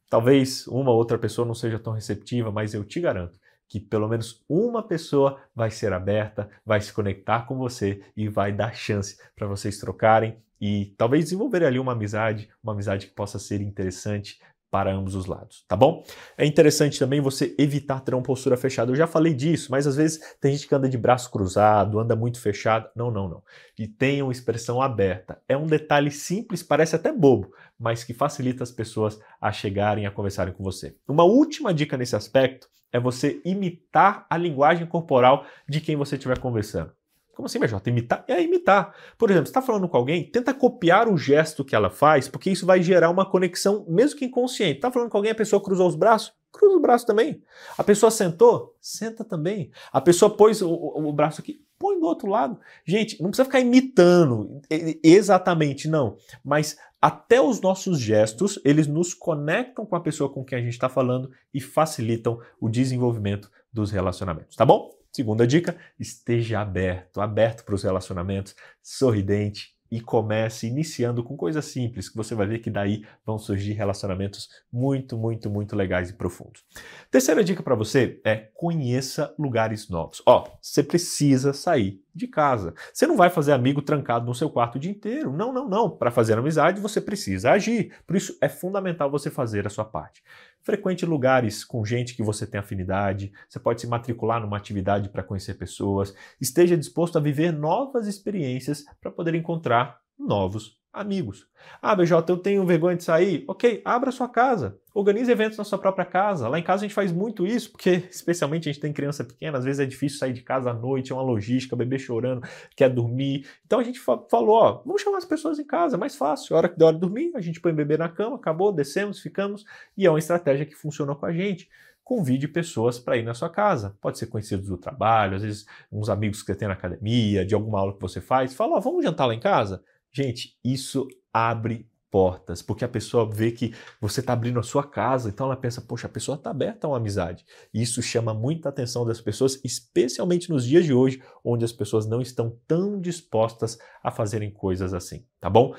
Talvez uma outra pessoa não seja tão receptiva, mas eu te garanto que pelo menos uma pessoa vai ser aberta, vai se conectar com você e vai dar chance para vocês trocarem e talvez desenvolver ali uma amizade, uma amizade que possa ser interessante para ambos os lados, tá bom? É interessante também você evitar ter uma postura fechada. Eu já falei disso, mas às vezes tem gente que anda de braço cruzado, anda muito fechado. Não, não, não. E tenha uma expressão aberta. É um detalhe simples, parece até bobo, mas que facilita as pessoas a chegarem a conversarem com você. Uma última dica nesse aspecto é você imitar a linguagem corporal de quem você estiver conversando. Como assim, BJ? Imitar? É imitar. Por exemplo, você está falando com alguém, tenta copiar o gesto que ela faz, porque isso vai gerar uma conexão, mesmo que inconsciente. Está falando com alguém, a pessoa cruzou os braços? Cruza o braço também. A pessoa sentou? Senta também. A pessoa pôs o, o, o braço aqui? Põe do outro lado. Gente, não precisa ficar imitando exatamente, não. Mas até os nossos gestos, eles nos conectam com a pessoa com quem a gente está falando e facilitam o desenvolvimento dos relacionamentos, tá bom? Segunda dica, esteja aberto, aberto para os relacionamentos, sorridente e comece iniciando com coisas simples, que você vai ver que daí vão surgir relacionamentos muito, muito, muito legais e profundos. Terceira dica para você é conheça lugares novos. Ó, você precisa sair de casa. Você não vai fazer amigo trancado no seu quarto o dia inteiro. Não, não, não. Para fazer amizade, você precisa agir. Por isso é fundamental você fazer a sua parte. Frequente lugares com gente que você tem afinidade. Você pode se matricular numa atividade para conhecer pessoas. Esteja disposto a viver novas experiências para poder encontrar novos amigos. Ah, BJ, eu tenho vergonha de sair? Ok, abra sua casa. Organize eventos na sua própria casa. Lá em casa a gente faz muito isso, porque especialmente a gente tem criança pequena, às vezes é difícil sair de casa à noite, é uma logística, bebê chorando, quer dormir. Então a gente falou, ó, vamos chamar as pessoas em casa, é mais fácil. A hora que der hora de dormir, a gente põe o bebê na cama, acabou, descemos, ficamos, e é uma estratégia que funciona com a gente convide pessoas para ir na sua casa. Pode ser conhecidos do trabalho, às vezes uns amigos que você tem na academia, de alguma aula que você faz. Fala, ó, vamos jantar lá em casa? Gente, isso abre portas, porque a pessoa vê que você está abrindo a sua casa, então ela pensa, poxa, a pessoa está aberta a uma amizade. Isso chama muita atenção das pessoas, especialmente nos dias de hoje, onde as pessoas não estão tão dispostas a fazerem coisas assim, tá bom?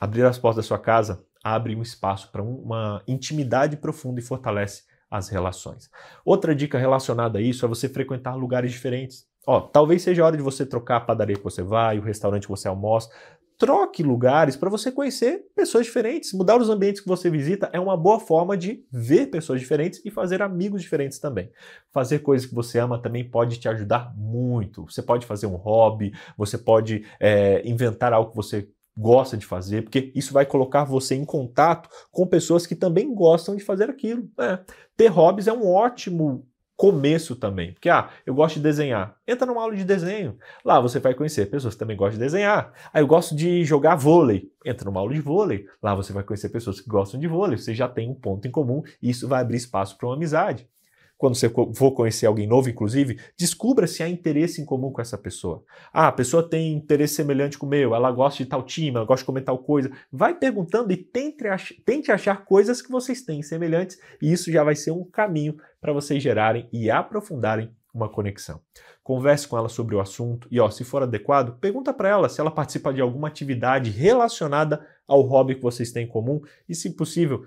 Abrir as portas da sua casa abre um espaço para uma intimidade profunda e fortalece as relações. Outra dica relacionada a isso é você frequentar lugares diferentes. Ó, talvez seja a hora de você trocar a padaria que você vai, o restaurante que você almoça, troque lugares para você conhecer pessoas diferentes. Mudar os ambientes que você visita é uma boa forma de ver pessoas diferentes e fazer amigos diferentes também. Fazer coisas que você ama também pode te ajudar muito. Você pode fazer um hobby, você pode é, inventar algo que você gosta de fazer, porque isso vai colocar você em contato com pessoas que também gostam de fazer aquilo. É. Ter hobbies é um ótimo começo também. Porque, ah, eu gosto de desenhar. Entra numa aula de desenho. Lá você vai conhecer pessoas que também gostam de desenhar. Ah, eu gosto de jogar vôlei. Entra numa aula de vôlei. Lá você vai conhecer pessoas que gostam de vôlei. Você já tem um ponto em comum e isso vai abrir espaço para uma amizade quando você for conhecer alguém novo, inclusive, descubra se há interesse em comum com essa pessoa. Ah, a pessoa tem interesse semelhante com o meu, ela gosta de tal time, ela gosta de comer tal coisa. Vai perguntando e tente, ach tente achar coisas que vocês têm semelhantes, e isso já vai ser um caminho para vocês gerarem e aprofundarem uma conexão. Converse com ela sobre o assunto e, ó, se for adequado, pergunta para ela se ela participa de alguma atividade relacionada ao hobby que vocês têm em comum e, se possível,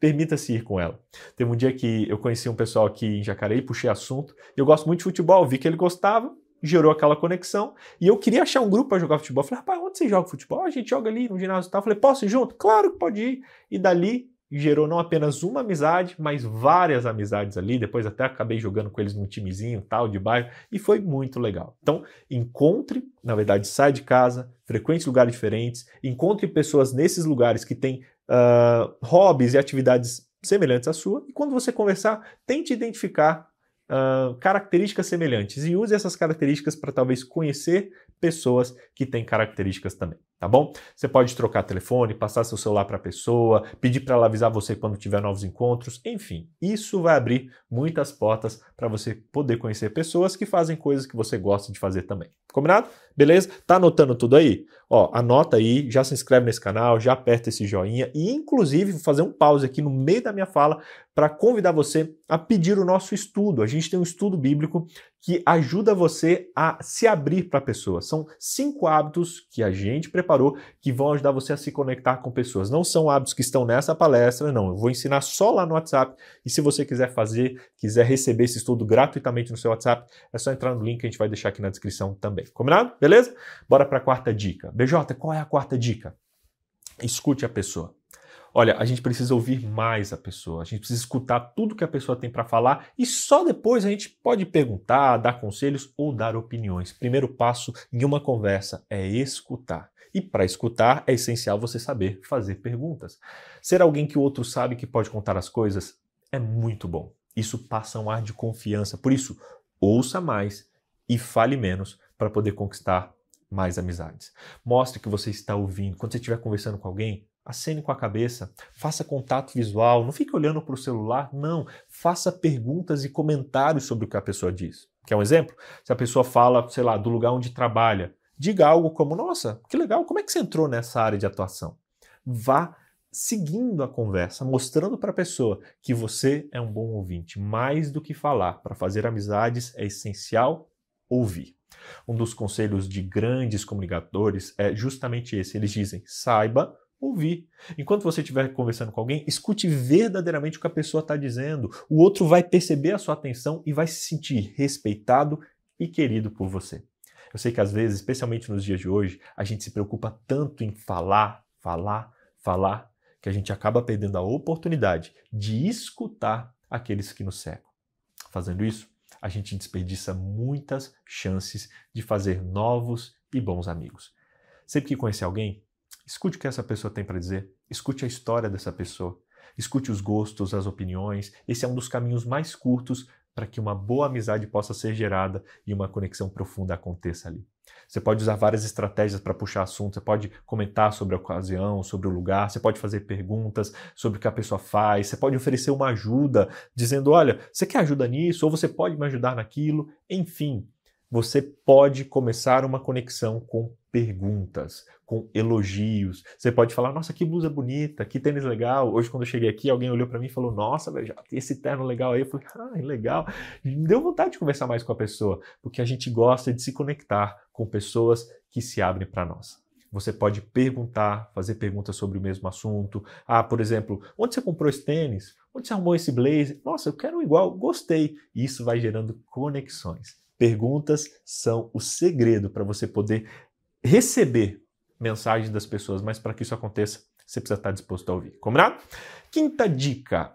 permita-se ir com ela. Teve um dia que eu conheci um pessoal aqui em Jacareí, puxei assunto, eu gosto muito de futebol, vi que ele gostava, gerou aquela conexão, e eu queria achar um grupo para jogar futebol. falei, rapaz, onde você joga futebol? A gente joga ali no ginásio e tal. falei, posso ir junto? Claro que pode ir. E dali gerou não apenas uma amizade, mas várias amizades ali. Depois até acabei jogando com eles num timezinho tal de bairro e foi muito legal. Então, encontre, na verdade, sai de casa, frequente lugares diferentes, encontre pessoas nesses lugares que têm uh, hobbies e atividades semelhantes à sua, e quando você conversar, tente identificar uh, características semelhantes e use essas características para talvez conhecer pessoas que têm características também tá bom? Você pode trocar telefone, passar seu celular para a pessoa, pedir para ela avisar você quando tiver novos encontros, enfim, isso vai abrir muitas portas para você poder conhecer pessoas que fazem coisas que você gosta de fazer também. Combinado? Beleza? Tá anotando tudo aí? Ó, anota aí, já se inscreve nesse canal, já aperta esse joinha e inclusive vou fazer um pause aqui no meio da minha fala para convidar você a pedir o nosso estudo. A gente tem um estudo bíblico que ajuda você a se abrir para pessoas. São cinco hábitos que a gente preparou que vão ajudar você a se conectar com pessoas. Não são hábitos que estão nessa palestra, não. Eu vou ensinar só lá no WhatsApp. E se você quiser fazer, quiser receber esse estudo gratuitamente no seu WhatsApp, é só entrar no link que a gente vai deixar aqui na descrição também. Combinado? Beleza? Bora para a quarta dica. BJ, qual é a quarta dica? Escute a pessoa. Olha, a gente precisa ouvir mais a pessoa, a gente precisa escutar tudo que a pessoa tem para falar e só depois a gente pode perguntar, dar conselhos ou dar opiniões. Primeiro passo em uma conversa é escutar. E para escutar é essencial você saber fazer perguntas. Ser alguém que o outro sabe que pode contar as coisas é muito bom. Isso passa um ar de confiança. Por isso, ouça mais e fale menos para poder conquistar mais amizades. Mostre que você está ouvindo. Quando você estiver conversando com alguém, acene com a cabeça, faça contato visual, não fique olhando para o celular, não. Faça perguntas e comentários sobre o que a pessoa diz. Quer um exemplo? Se a pessoa fala, sei lá, do lugar onde trabalha, diga algo como: Nossa, que legal, como é que você entrou nessa área de atuação? Vá seguindo a conversa, mostrando para a pessoa que você é um bom ouvinte. Mais do que falar, para fazer amizades é essencial ouvir. Um dos conselhos de grandes comunicadores é justamente esse. Eles dizem: saiba ouvir. Enquanto você estiver conversando com alguém, escute verdadeiramente o que a pessoa está dizendo. O outro vai perceber a sua atenção e vai se sentir respeitado e querido por você. Eu sei que às vezes, especialmente nos dias de hoje, a gente se preocupa tanto em falar, falar, falar, que a gente acaba perdendo a oportunidade de escutar aqueles que nos cercam. Fazendo isso, a gente desperdiça muitas chances de fazer novos e bons amigos. Sempre que conhecer alguém, escute o que essa pessoa tem para dizer, escute a história dessa pessoa, escute os gostos, as opiniões. Esse é um dos caminhos mais curtos para que uma boa amizade possa ser gerada e uma conexão profunda aconteça ali. Você pode usar várias estratégias para puxar assunto, você pode comentar sobre a ocasião, sobre o lugar, você pode fazer perguntas sobre o que a pessoa faz, você pode oferecer uma ajuda, dizendo: olha, você quer ajuda nisso? Ou você pode me ajudar naquilo? Enfim, você pode começar uma conexão com perguntas, com elogios. Você pode falar: Nossa, que blusa bonita, que tênis legal. Hoje, quando eu cheguei aqui, alguém olhou para mim e falou: Nossa, velho, esse terno legal aí. Eu falei: Ah, legal. Me deu vontade de conversar mais com a pessoa, porque a gente gosta de se conectar com pessoas que se abrem para nós. Você pode perguntar, fazer perguntas sobre o mesmo assunto. Ah, por exemplo, onde você comprou esse tênis? Onde você arrumou esse blazer? Nossa, eu quero um igual, gostei. Isso vai gerando conexões. Perguntas são o segredo para você poder receber mensagens das pessoas, mas para que isso aconteça, você precisa estar disposto a ouvir. Combinado? Quinta dica: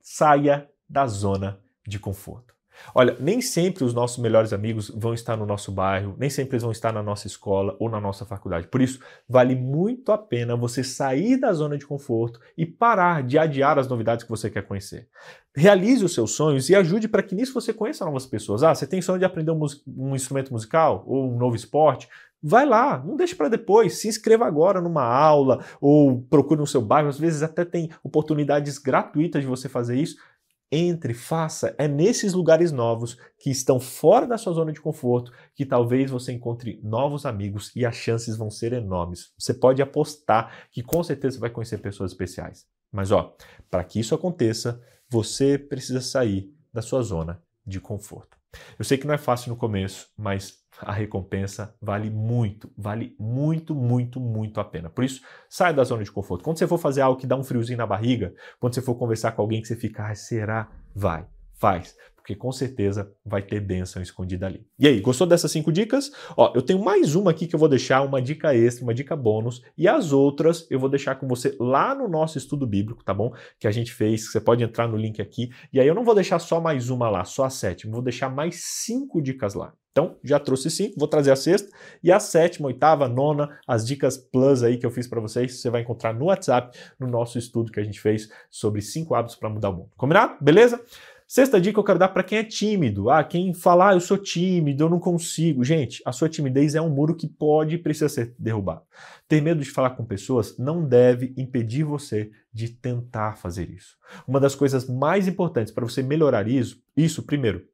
saia da zona de conforto. Olha, nem sempre os nossos melhores amigos vão estar no nosso bairro, nem sempre eles vão estar na nossa escola ou na nossa faculdade. Por isso, vale muito a pena você sair da zona de conforto e parar de adiar as novidades que você quer conhecer. Realize os seus sonhos e ajude para que nisso você conheça novas pessoas. Ah, você tem sonho de aprender um, um instrumento musical ou um novo esporte? Vai lá, não deixe para depois. Se inscreva agora numa aula ou procure no seu bairro. Às vezes até tem oportunidades gratuitas de você fazer isso entre, faça. É nesses lugares novos que estão fora da sua zona de conforto que talvez você encontre novos amigos e as chances vão ser enormes. Você pode apostar que com certeza vai conhecer pessoas especiais. Mas ó, para que isso aconteça, você precisa sair da sua zona de conforto. Eu sei que não é fácil no começo, mas a recompensa vale muito, vale muito, muito, muito a pena. Por isso, saia da zona de conforto. Quando você for fazer algo que dá um friozinho na barriga, quando você for conversar com alguém que você fica, ah, será? Vai, faz porque com certeza vai ter bênção escondida ali. E aí, gostou dessas cinco dicas? Ó, eu tenho mais uma aqui que eu vou deixar, uma dica extra, uma dica bônus, e as outras eu vou deixar com você lá no nosso estudo bíblico, tá bom? Que a gente fez, você pode entrar no link aqui, e aí eu não vou deixar só mais uma lá, só a sétima, vou deixar mais cinco dicas lá. Então, já trouxe cinco, vou trazer a sexta e a sétima, oitava, nona, as dicas plus aí que eu fiz para vocês, você vai encontrar no WhatsApp, no nosso estudo que a gente fez sobre cinco hábitos para mudar o mundo. Combinado? Beleza? Sexta dica eu quero dar para quem é tímido. Ah, quem fala, ah, eu sou tímido, eu não consigo. Gente, a sua timidez é um muro que pode e precisa ser derrubado. Ter medo de falar com pessoas não deve impedir você de tentar fazer isso. Uma das coisas mais importantes para você melhorar isso, isso primeiro,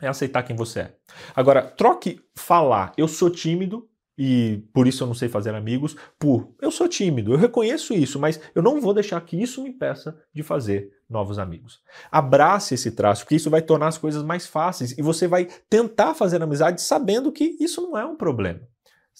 é aceitar quem você é. Agora, troque falar, eu sou tímido, e por isso eu não sei fazer amigos, por eu sou tímido, eu reconheço isso, mas eu não vou deixar que isso me impeça de fazer novos amigos. Abrace esse traço, porque isso vai tornar as coisas mais fáceis e você vai tentar fazer amizade sabendo que isso não é um problema.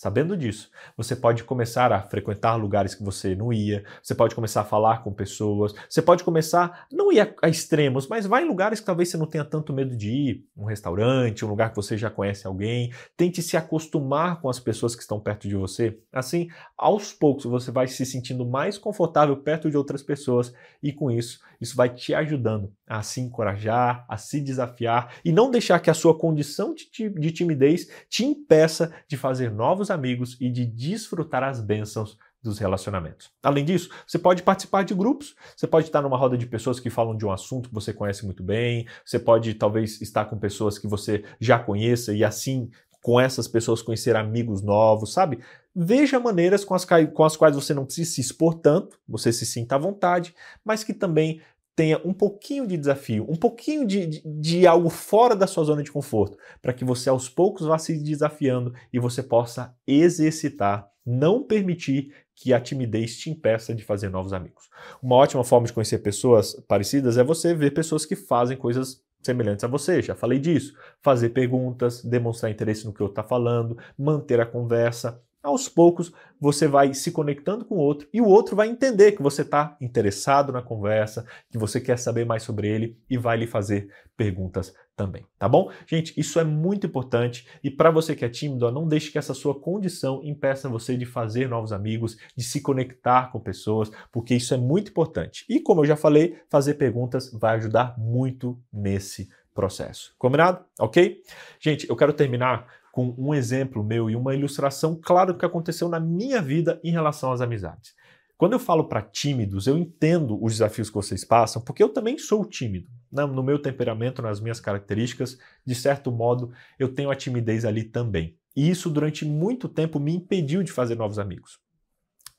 Sabendo disso, você pode começar a frequentar lugares que você não ia, você pode começar a falar com pessoas, você pode começar, não ir a, a, extremos, mas vai em lugares que talvez você não tenha tanto medo de ir, um restaurante, um lugar que você já conhece alguém, tente se acostumar com as pessoas que estão perto de você. Assim, aos poucos você vai se sentindo mais confortável perto de outras pessoas e com isso, isso vai te ajudando a se encorajar, a se desafiar e não deixar que a sua condição de, de timidez te impeça de fazer novos amigos e de desfrutar as bênçãos dos relacionamentos. Além disso, você pode participar de grupos, você pode estar numa roda de pessoas que falam de um assunto que você conhece muito bem, você pode talvez estar com pessoas que você já conheça e assim com essas pessoas conhecer amigos novos, sabe? Veja maneiras com as, com as quais você não precisa se expor tanto, você se sinta à vontade, mas que também tenha um pouquinho de desafio, um pouquinho de, de, de algo fora da sua zona de conforto, para que você aos poucos vá se desafiando e você possa exercitar, não permitir que a timidez te impeça de fazer novos amigos. Uma ótima forma de conhecer pessoas parecidas é você ver pessoas que fazem coisas semelhantes a você, já falei disso. Fazer perguntas, demonstrar interesse no que eu está falando, manter a conversa. Aos poucos você vai se conectando com o outro e o outro vai entender que você está interessado na conversa, que você quer saber mais sobre ele e vai lhe fazer perguntas também, tá bom? Gente, isso é muito importante e para você que é tímido, não deixe que essa sua condição impeça você de fazer novos amigos, de se conectar com pessoas, porque isso é muito importante. E como eu já falei, fazer perguntas vai ajudar muito nesse processo. Combinado? Ok? Gente, eu quero terminar com um exemplo meu e uma ilustração clara do que aconteceu na minha vida em relação às amizades. Quando eu falo para tímidos, eu entendo os desafios que vocês passam, porque eu também sou tímido. Né? No meu temperamento, nas minhas características, de certo modo, eu tenho a timidez ali também. E isso, durante muito tempo, me impediu de fazer novos amigos.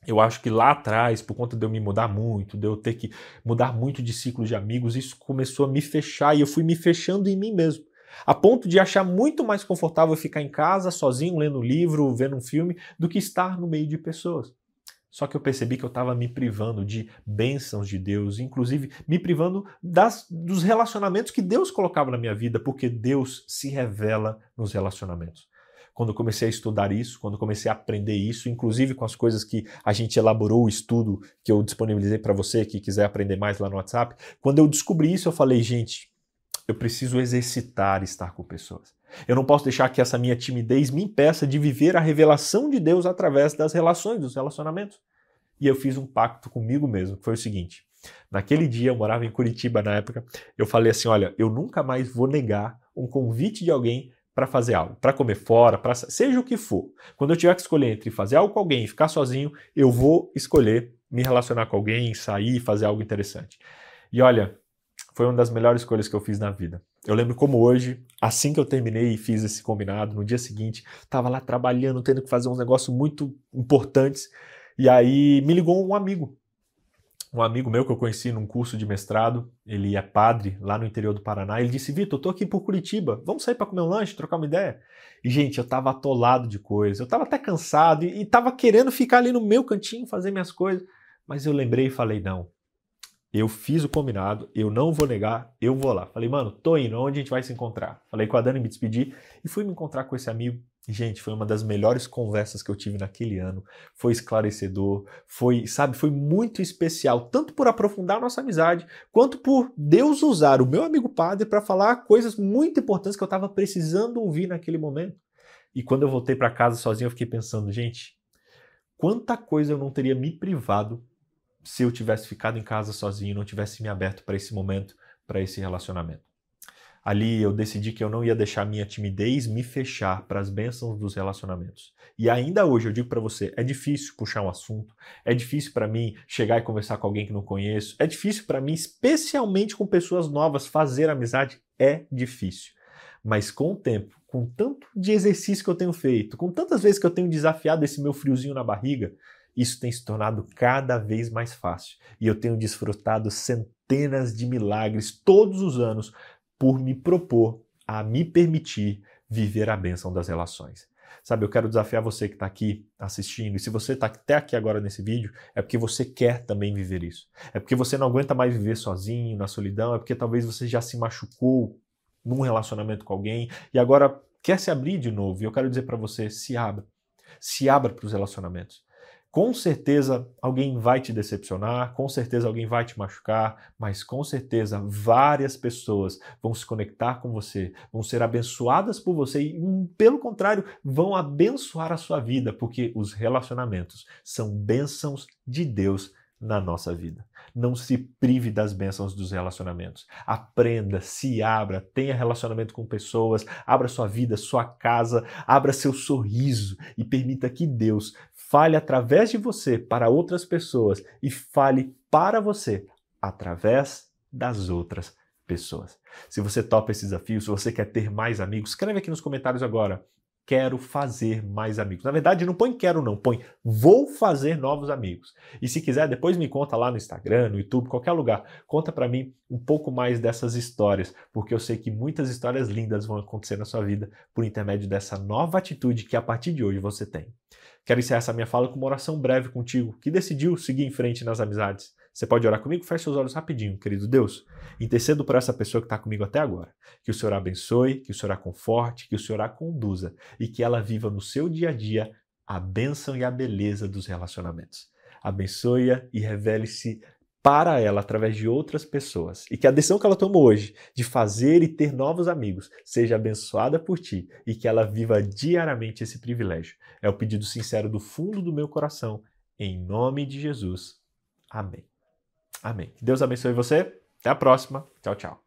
Eu acho que lá atrás, por conta de eu me mudar muito, de eu ter que mudar muito de ciclo de amigos, isso começou a me fechar e eu fui me fechando em mim mesmo. A ponto de achar muito mais confortável ficar em casa, sozinho, lendo um livro, vendo um filme, do que estar no meio de pessoas. Só que eu percebi que eu estava me privando de bênçãos de Deus, inclusive me privando das, dos relacionamentos que Deus colocava na minha vida, porque Deus se revela nos relacionamentos. Quando comecei a estudar isso, quando comecei a aprender isso, inclusive com as coisas que a gente elaborou o estudo que eu disponibilizei para você que quiser aprender mais lá no WhatsApp, quando eu descobri isso, eu falei, gente, eu preciso exercitar estar com pessoas. Eu não posso deixar que essa minha timidez me impeça de viver a revelação de Deus através das relações, dos relacionamentos. E eu fiz um pacto comigo mesmo, que foi o seguinte: naquele dia, eu morava em Curitiba na época, eu falei assim: olha, eu nunca mais vou negar um convite de alguém para fazer algo, para comer fora, para seja o que for. Quando eu tiver que escolher entre fazer algo com alguém e ficar sozinho, eu vou escolher me relacionar com alguém, sair, fazer algo interessante. E olha, foi uma das melhores escolhas que eu fiz na vida. Eu lembro como hoje, assim que eu terminei e fiz esse combinado, no dia seguinte, estava lá trabalhando, tendo que fazer uns negócios muito importantes, e aí me ligou um amigo. Um amigo meu que eu conheci num curso de mestrado, ele é padre lá no interior do Paraná. Ele disse: Vitor, eu tô aqui por Curitiba, vamos sair para comer um lanche, trocar uma ideia? E, gente, eu tava atolado de coisas, eu tava até cansado e, e tava querendo ficar ali no meu cantinho, fazer minhas coisas. Mas eu lembrei e falei: não, eu fiz o combinado, eu não vou negar, eu vou lá. Falei, mano, tô indo, onde a gente vai se encontrar? Falei com a Dani, me despedi e fui me encontrar com esse amigo. Gente, foi uma das melhores conversas que eu tive naquele ano. Foi esclarecedor, foi, sabe, foi muito especial, tanto por aprofundar nossa amizade, quanto por Deus usar o meu amigo padre para falar coisas muito importantes que eu estava precisando ouvir naquele momento. E quando eu voltei para casa sozinho, eu fiquei pensando, gente, quanta coisa eu não teria me privado se eu tivesse ficado em casa sozinho, não tivesse me aberto para esse momento, para esse relacionamento. Ali eu decidi que eu não ia deixar minha timidez me fechar para as bênçãos dos relacionamentos. E ainda hoje eu digo para você, é difícil puxar um assunto, é difícil para mim chegar e conversar com alguém que não conheço, é difícil para mim, especialmente com pessoas novas, fazer amizade é difícil. Mas com o tempo, com tanto de exercício que eu tenho feito, com tantas vezes que eu tenho desafiado esse meu friozinho na barriga, isso tem se tornado cada vez mais fácil e eu tenho desfrutado centenas de milagres todos os anos por me propor a me permitir viver a bênção das relações. Sabe, eu quero desafiar você que está aqui assistindo, e se você está até aqui agora nesse vídeo, é porque você quer também viver isso. É porque você não aguenta mais viver sozinho, na solidão, é porque talvez você já se machucou num relacionamento com alguém e agora quer se abrir de novo. E eu quero dizer para você: se abra. Se abra para os relacionamentos. Com certeza alguém vai te decepcionar, com certeza alguém vai te machucar, mas com certeza várias pessoas vão se conectar com você, vão ser abençoadas por você e, hum, pelo contrário, vão abençoar a sua vida, porque os relacionamentos são bênçãos de Deus na nossa vida. Não se prive das bênçãos dos relacionamentos. Aprenda, se abra, tenha relacionamento com pessoas, abra sua vida, sua casa, abra seu sorriso e permita que Deus fale através de você para outras pessoas e fale para você através das outras pessoas. Se você topa esse desafio, se você quer ter mais amigos, escreve aqui nos comentários agora. Quero fazer mais amigos. Na verdade, não põe quero não, põe vou fazer novos amigos. E se quiser, depois me conta lá no Instagram, no YouTube, qualquer lugar. Conta para mim um pouco mais dessas histórias, porque eu sei que muitas histórias lindas vão acontecer na sua vida por intermédio dessa nova atitude que a partir de hoje você tem. Quero encerrar essa minha fala com uma oração breve contigo, que decidiu seguir em frente nas amizades. Você pode orar comigo? Feche seus olhos rapidinho, querido Deus. Intercedo por essa pessoa que está comigo até agora. Que o Senhor a abençoe, que o Senhor a conforte, que o Senhor a conduza e que ela viva no seu dia a dia a bênção e a beleza dos relacionamentos. Abençoe-a e revele-se para ela através de outras pessoas. E que a decisão que ela tomou hoje de fazer e ter novos amigos seja abençoada por ti e que ela viva diariamente esse privilégio. É o pedido sincero do fundo do meu coração, em nome de Jesus. Amém. Amém. Que Deus abençoe você. Até a próxima. Tchau, tchau.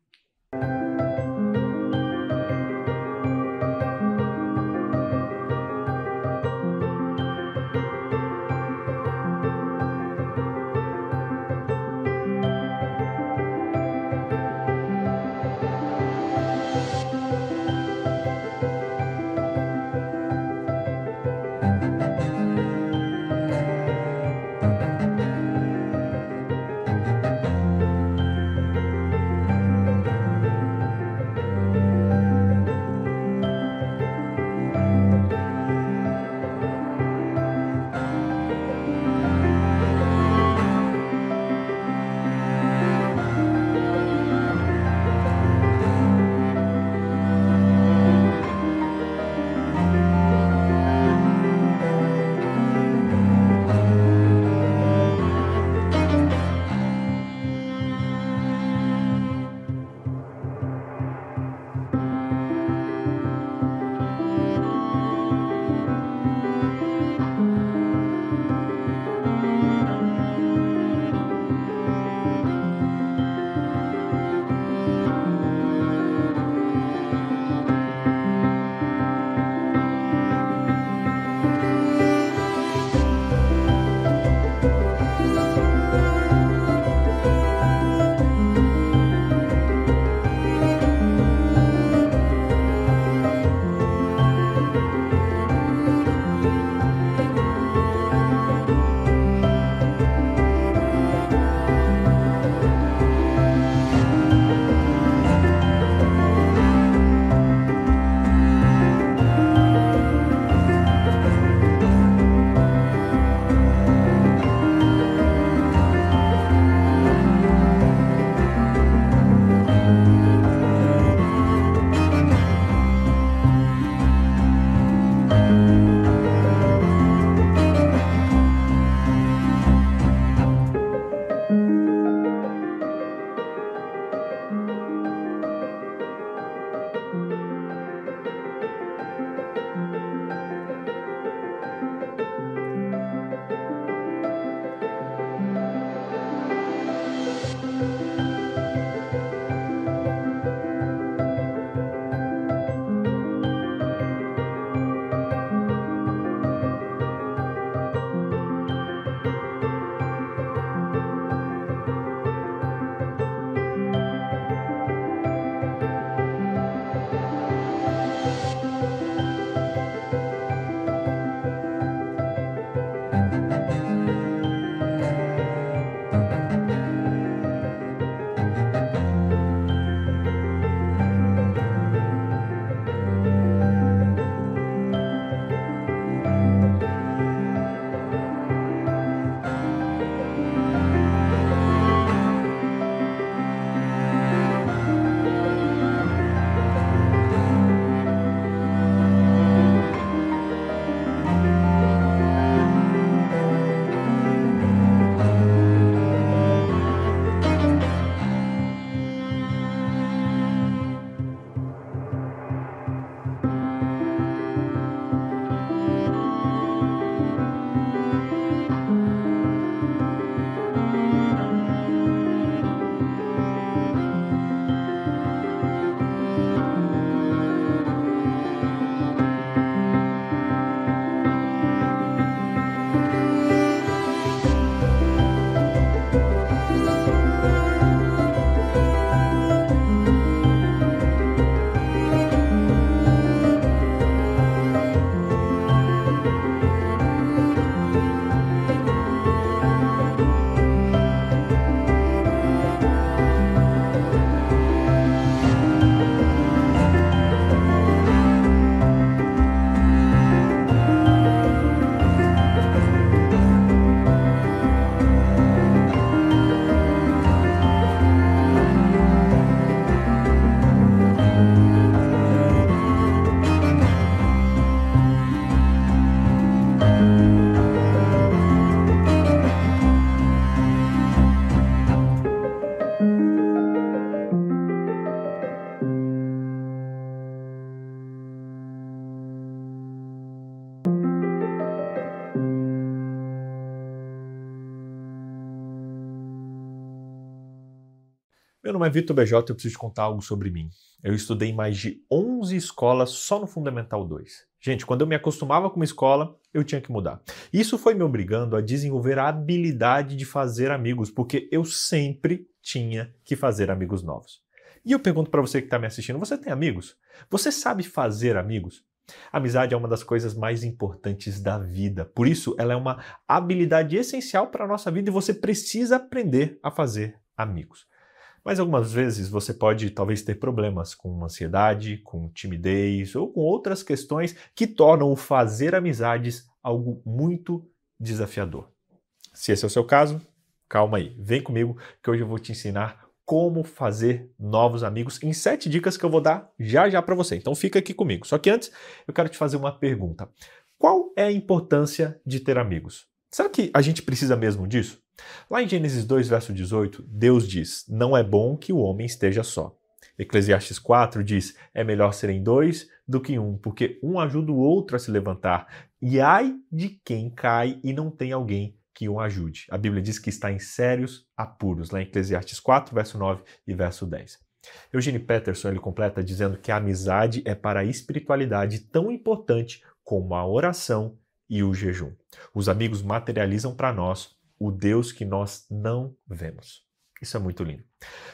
Meu nome é Vitor BJ e eu preciso te contar algo sobre mim. Eu estudei em mais de 11 escolas só no Fundamental 2. Gente, quando eu me acostumava com uma escola, eu tinha que mudar. Isso foi me obrigando a desenvolver a habilidade de fazer amigos, porque eu sempre tinha que fazer amigos novos. E eu pergunto para você que está me assistindo: você tem amigos? Você sabe fazer amigos? amizade é uma das coisas mais importantes da vida. Por isso, ela é uma habilidade essencial para a nossa vida e você precisa aprender a fazer amigos. Mas algumas vezes você pode talvez ter problemas com ansiedade, com timidez ou com outras questões que tornam o fazer amizades algo muito desafiador. Se esse é o seu caso, calma aí, vem comigo que hoje eu vou te ensinar como fazer novos amigos em sete dicas que eu vou dar já já para você. Então fica aqui comigo. Só que antes eu quero te fazer uma pergunta. Qual é a importância de ter amigos? Será que a gente precisa mesmo disso? Lá em Gênesis 2, verso 18, Deus diz: Não é bom que o homem esteja só. Eclesiastes 4 diz: É melhor serem dois do que um, porque um ajuda o outro a se levantar. E ai de quem cai e não tem alguém que o ajude. A Bíblia diz que está em sérios apuros, lá em Eclesiastes 4, verso 9 e verso 10. Eugene Peterson ele completa dizendo que a amizade é para a espiritualidade tão importante como a oração e o jejum. Os amigos materializam para nós o Deus que nós não vemos. Isso é muito lindo.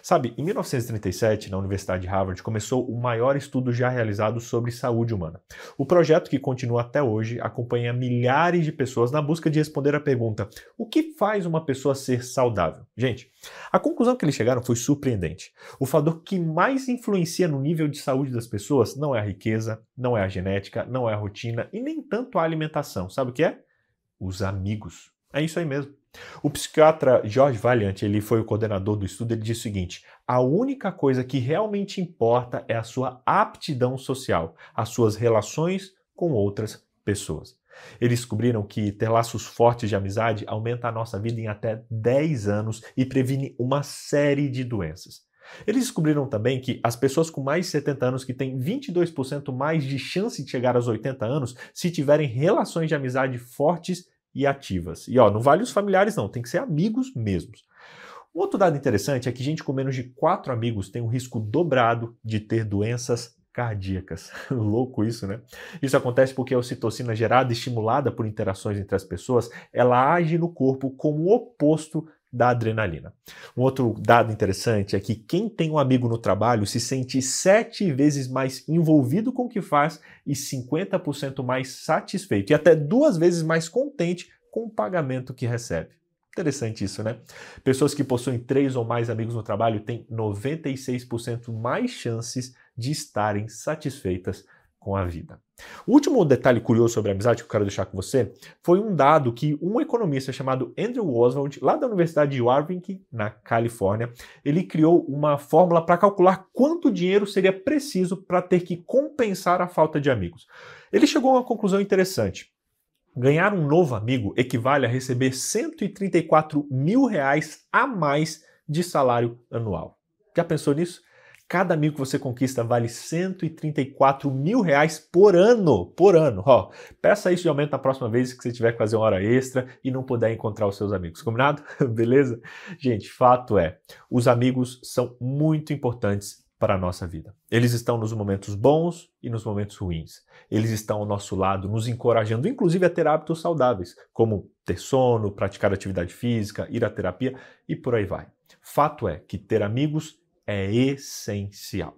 Sabe, em 1937, na Universidade de Harvard, começou o maior estudo já realizado sobre saúde humana. O projeto, que continua até hoje, acompanha milhares de pessoas na busca de responder a pergunta: o que faz uma pessoa ser saudável? Gente, a conclusão que eles chegaram foi surpreendente. O fator que mais influencia no nível de saúde das pessoas não é a riqueza, não é a genética, não é a rotina e nem tanto a alimentação. Sabe o que é? Os amigos. É isso aí mesmo. O psiquiatra George Valiant, ele foi o coordenador do estudo, ele disse o seguinte: a única coisa que realmente importa é a sua aptidão social, as suas relações com outras pessoas. Eles descobriram que ter laços fortes de amizade aumenta a nossa vida em até 10 anos e previne uma série de doenças. Eles descobriram também que as pessoas com mais de 70 anos que têm 22% mais de chance de chegar aos 80 anos se tiverem relações de amizade fortes e ativas. E ó, não vale os familiares não, tem que ser amigos mesmos. Um outro dado interessante é que gente com menos de quatro amigos tem um risco dobrado de ter doenças cardíacas. Louco isso, né? Isso acontece porque a ocitocina gerada estimulada por interações entre as pessoas, ela age no corpo como o oposto da adrenalina. Um outro dado interessante é que quem tem um amigo no trabalho se sente sete vezes mais envolvido com o que faz e 50% mais satisfeito e até duas vezes mais contente com o pagamento que recebe. Interessante isso, né? Pessoas que possuem três ou mais amigos no trabalho têm 96% mais chances de estarem satisfeitas com a vida. O último detalhe curioso sobre a amizade que eu quero deixar com você foi um dado que um economista chamado Andrew Oswald, lá da Universidade de Warwick, na Califórnia, ele criou uma fórmula para calcular quanto dinheiro seria preciso para ter que compensar a falta de amigos. Ele chegou a uma conclusão interessante. Ganhar um novo amigo equivale a receber 134 mil reais a mais de salário anual. Já pensou nisso? Cada amigo que você conquista vale 134 mil reais por ano. Por ano. Ó, peça isso de aumento na próxima vez que você tiver que fazer uma hora extra e não puder encontrar os seus amigos. Combinado? Beleza? Gente, fato é, os amigos são muito importantes para a nossa vida. Eles estão nos momentos bons e nos momentos ruins. Eles estão ao nosso lado, nos encorajando, inclusive a ter hábitos saudáveis, como ter sono, praticar atividade física, ir à terapia e por aí vai. Fato é que ter amigos é essencial.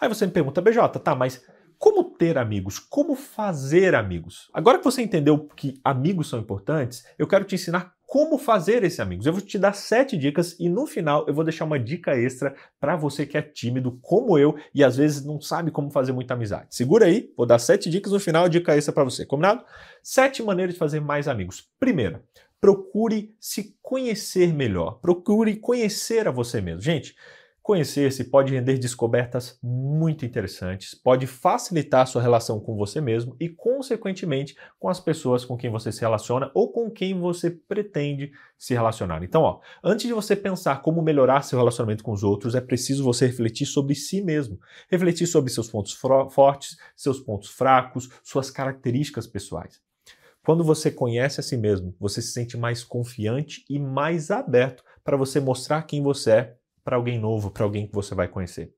Aí você me pergunta, BJ, tá, mas como ter amigos? Como fazer amigos? Agora que você entendeu que amigos são importantes, eu quero te ensinar como fazer esses amigos. Eu vou te dar sete dicas e no final eu vou deixar uma dica extra para você que é tímido como eu e às vezes não sabe como fazer muita amizade. Segura aí, vou dar sete dicas no final, dica extra para você, combinado? Sete maneiras de fazer mais amigos. Primeira, procure se conhecer melhor. Procure conhecer a você mesmo. Gente, Conhecer-se pode render descobertas muito interessantes, pode facilitar a sua relação com você mesmo e, consequentemente, com as pessoas com quem você se relaciona ou com quem você pretende se relacionar. Então, ó, antes de você pensar como melhorar seu relacionamento com os outros, é preciso você refletir sobre si mesmo, refletir sobre seus pontos fortes, seus pontos fracos, suas características pessoais. Quando você conhece a si mesmo, você se sente mais confiante e mais aberto para você mostrar quem você é para alguém novo, para alguém que você vai conhecer.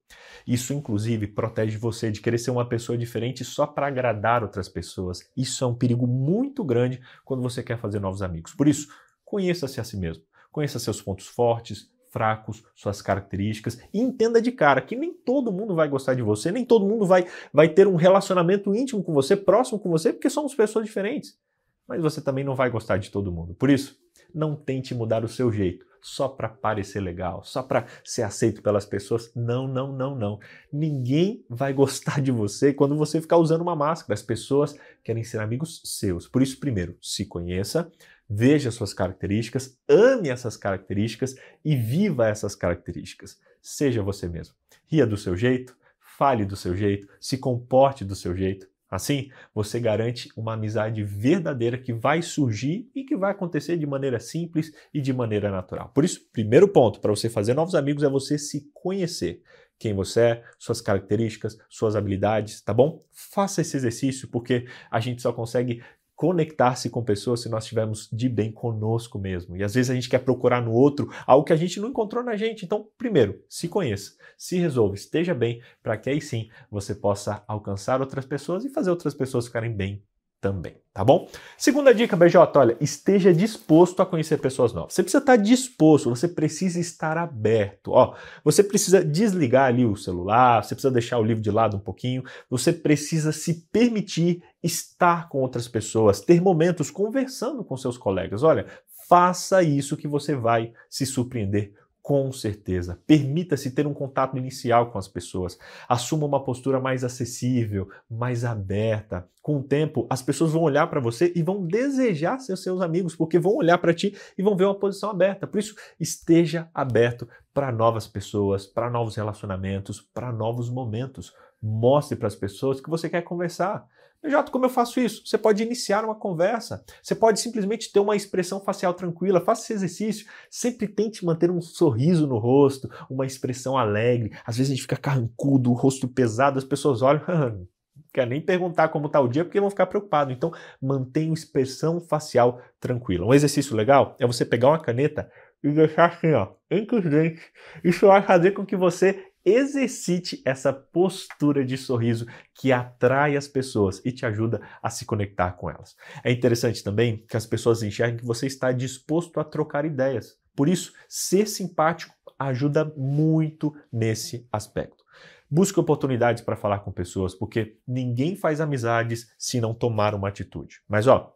Isso, inclusive, protege você de querer ser uma pessoa diferente só para agradar outras pessoas. Isso é um perigo muito grande quando você quer fazer novos amigos. Por isso, conheça-se a si mesmo. Conheça seus pontos fortes, fracos, suas características e entenda de cara que nem todo mundo vai gostar de você, nem todo mundo vai, vai ter um relacionamento íntimo com você, próximo com você, porque somos pessoas diferentes. Mas você também não vai gostar de todo mundo. Por isso, não tente mudar o seu jeito só para parecer legal, só para ser aceito pelas pessoas. Não, não, não, não. Ninguém vai gostar de você quando você ficar usando uma máscara. As pessoas querem ser amigos seus. Por isso, primeiro, se conheça, veja suas características, ame essas características e viva essas características. Seja você mesmo. Ria do seu jeito, fale do seu jeito, se comporte do seu jeito. Assim, você garante uma amizade verdadeira que vai surgir e que vai acontecer de maneira simples e de maneira natural. Por isso, primeiro ponto para você fazer novos amigos é você se conhecer. Quem você é, suas características, suas habilidades, tá bom? Faça esse exercício porque a gente só consegue conectar-se com pessoas se nós estivermos de bem conosco mesmo. E às vezes a gente quer procurar no outro algo que a gente não encontrou na gente. Então, primeiro, se conheça, se resolva, esteja bem, para que aí sim você possa alcançar outras pessoas e fazer outras pessoas ficarem bem também, tá bom? Segunda dica, BJ, olha, esteja disposto a conhecer pessoas novas. Você precisa estar disposto, você precisa estar aberto. Ó, você precisa desligar ali o celular, você precisa deixar o livro de lado um pouquinho, você precisa se permitir estar com outras pessoas, ter momentos conversando com seus colegas. Olha, faça isso que você vai se surpreender com certeza. Permita-se ter um contato inicial com as pessoas. Assuma uma postura mais acessível, mais aberta. Com o tempo, as pessoas vão olhar para você e vão desejar ser seus amigos, porque vão olhar para ti e vão ver uma posição aberta. Por isso, esteja aberto para novas pessoas, para novos relacionamentos, para novos momentos. Mostre para as pessoas que você quer conversar. Jato, como eu faço isso? Você pode iniciar uma conversa. Você pode simplesmente ter uma expressão facial tranquila. Faça esse exercício. Sempre tente manter um sorriso no rosto, uma expressão alegre. Às vezes a gente fica carrancudo, o rosto pesado, as pessoas olham, quer nem perguntar como está o dia porque vão ficar preocupados. Então, mantenha expressão facial tranquila. Um exercício legal é você pegar uma caneta e deixar assim, ó, entre os dentes. Isso vai fazer com que você exercite essa postura de sorriso que atrai as pessoas e te ajuda a se conectar com elas. É interessante também que as pessoas enxerguem que você está disposto a trocar ideias. Por isso, ser simpático ajuda muito nesse aspecto. Busque oportunidades para falar com pessoas, porque ninguém faz amizades se não tomar uma atitude. Mas ó,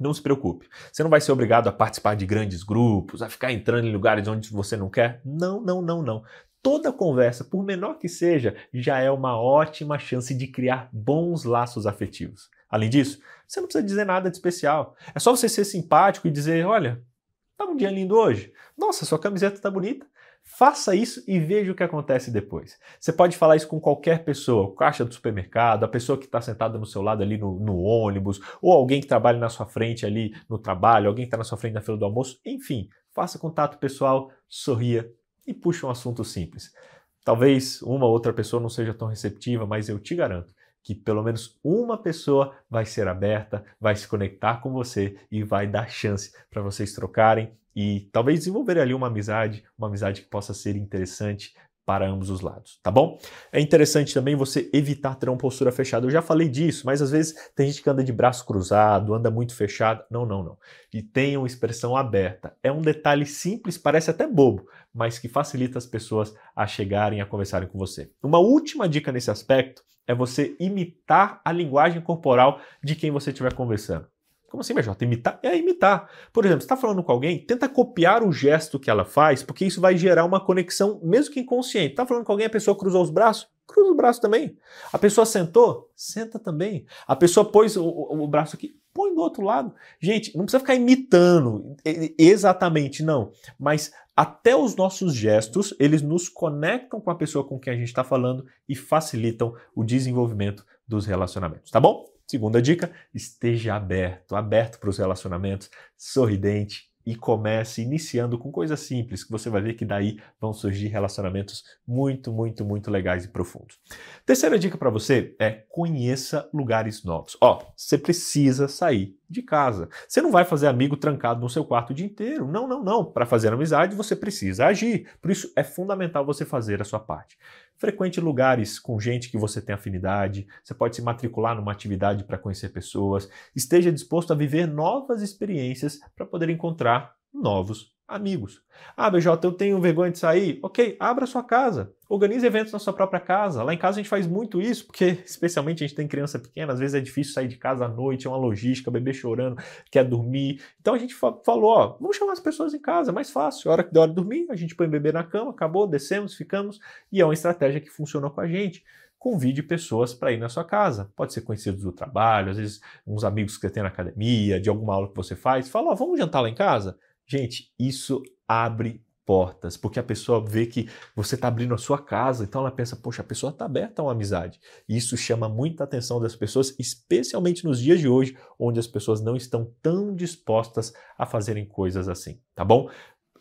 não se preocupe. Você não vai ser obrigado a participar de grandes grupos, a ficar entrando em lugares onde você não quer. Não, não, não, não toda conversa, por menor que seja, já é uma ótima chance de criar bons laços afetivos. Além disso, você não precisa dizer nada de especial. É só você ser simpático e dizer: olha, tá um dia lindo hoje. Nossa, sua camiseta tá bonita. Faça isso e veja o que acontece depois. Você pode falar isso com qualquer pessoa, o caixa do supermercado, a pessoa que está sentada no seu lado ali no, no, ônibus, ou alguém que trabalha na sua frente ali no trabalho, alguém que está na sua frente na fila do almoço, enfim, faça contato pessoal, sorria e puxa um assunto simples. Talvez uma outra pessoa não seja tão receptiva, mas eu te garanto que pelo menos uma pessoa vai ser aberta, vai se conectar com você e vai dar chance para vocês trocarem e talvez desenvolver ali uma amizade, uma amizade que possa ser interessante para ambos os lados, tá bom? É interessante também você evitar ter uma postura fechada. Eu já falei disso, mas às vezes tem gente que anda de braço cruzado, anda muito fechado. Não, não, não. E tenha uma expressão aberta. É um detalhe simples, parece até bobo, mas que facilita as pessoas a chegarem a conversarem com você. Uma última dica nesse aspecto é você imitar a linguagem corporal de quem você estiver conversando. Como assim, BJ? Imitar? É imitar. Por exemplo, você está falando com alguém, tenta copiar o gesto que ela faz, porque isso vai gerar uma conexão, mesmo que inconsciente. Está falando com alguém, a pessoa cruzou os braços? Cruza o braço também. A pessoa sentou? Senta também. A pessoa pôs o, o, o braço aqui? Põe do outro lado. Gente, não precisa ficar imitando exatamente, não. Mas até os nossos gestos, eles nos conectam com a pessoa com quem a gente está falando e facilitam o desenvolvimento dos relacionamentos, tá bom? Segunda dica, esteja aberto, aberto para os relacionamentos, sorridente e comece iniciando com coisas simples, que você vai ver que daí vão surgir relacionamentos muito, muito, muito legais e profundos. Terceira dica para você é conheça lugares novos. Ó, você precisa sair de casa. Você não vai fazer amigo trancado no seu quarto o dia inteiro. Não, não, não. Para fazer amizade, você precisa agir. Por isso é fundamental você fazer a sua parte. Frequente lugares com gente que você tem afinidade. Você pode se matricular numa atividade para conhecer pessoas. Esteja disposto a viver novas experiências para poder encontrar novos amigos. Ah, BJ, eu tenho vergonha de sair? Ok, abra sua casa. Organize eventos na sua própria casa. Lá em casa a gente faz muito isso, porque especialmente a gente tem criança pequena, às vezes é difícil sair de casa à noite, é uma logística, bebê chorando, quer dormir. Então a gente falou, ó, vamos chamar as pessoas em casa, é mais fácil. A hora que der hora de dormir, a gente põe o bebê na cama, acabou, descemos, ficamos, e é uma estratégia que funciona com a gente convide pessoas para ir na sua casa. Pode ser conhecidos do trabalho, às vezes uns amigos que você tem na academia, de alguma aula que você faz. Fala, ó, vamos jantar lá em casa? Gente, isso abre portas, porque a pessoa vê que você está abrindo a sua casa, então ela pensa, poxa, a pessoa está aberta a uma amizade. Isso chama muita atenção das pessoas, especialmente nos dias de hoje, onde as pessoas não estão tão dispostas a fazerem coisas assim, tá bom?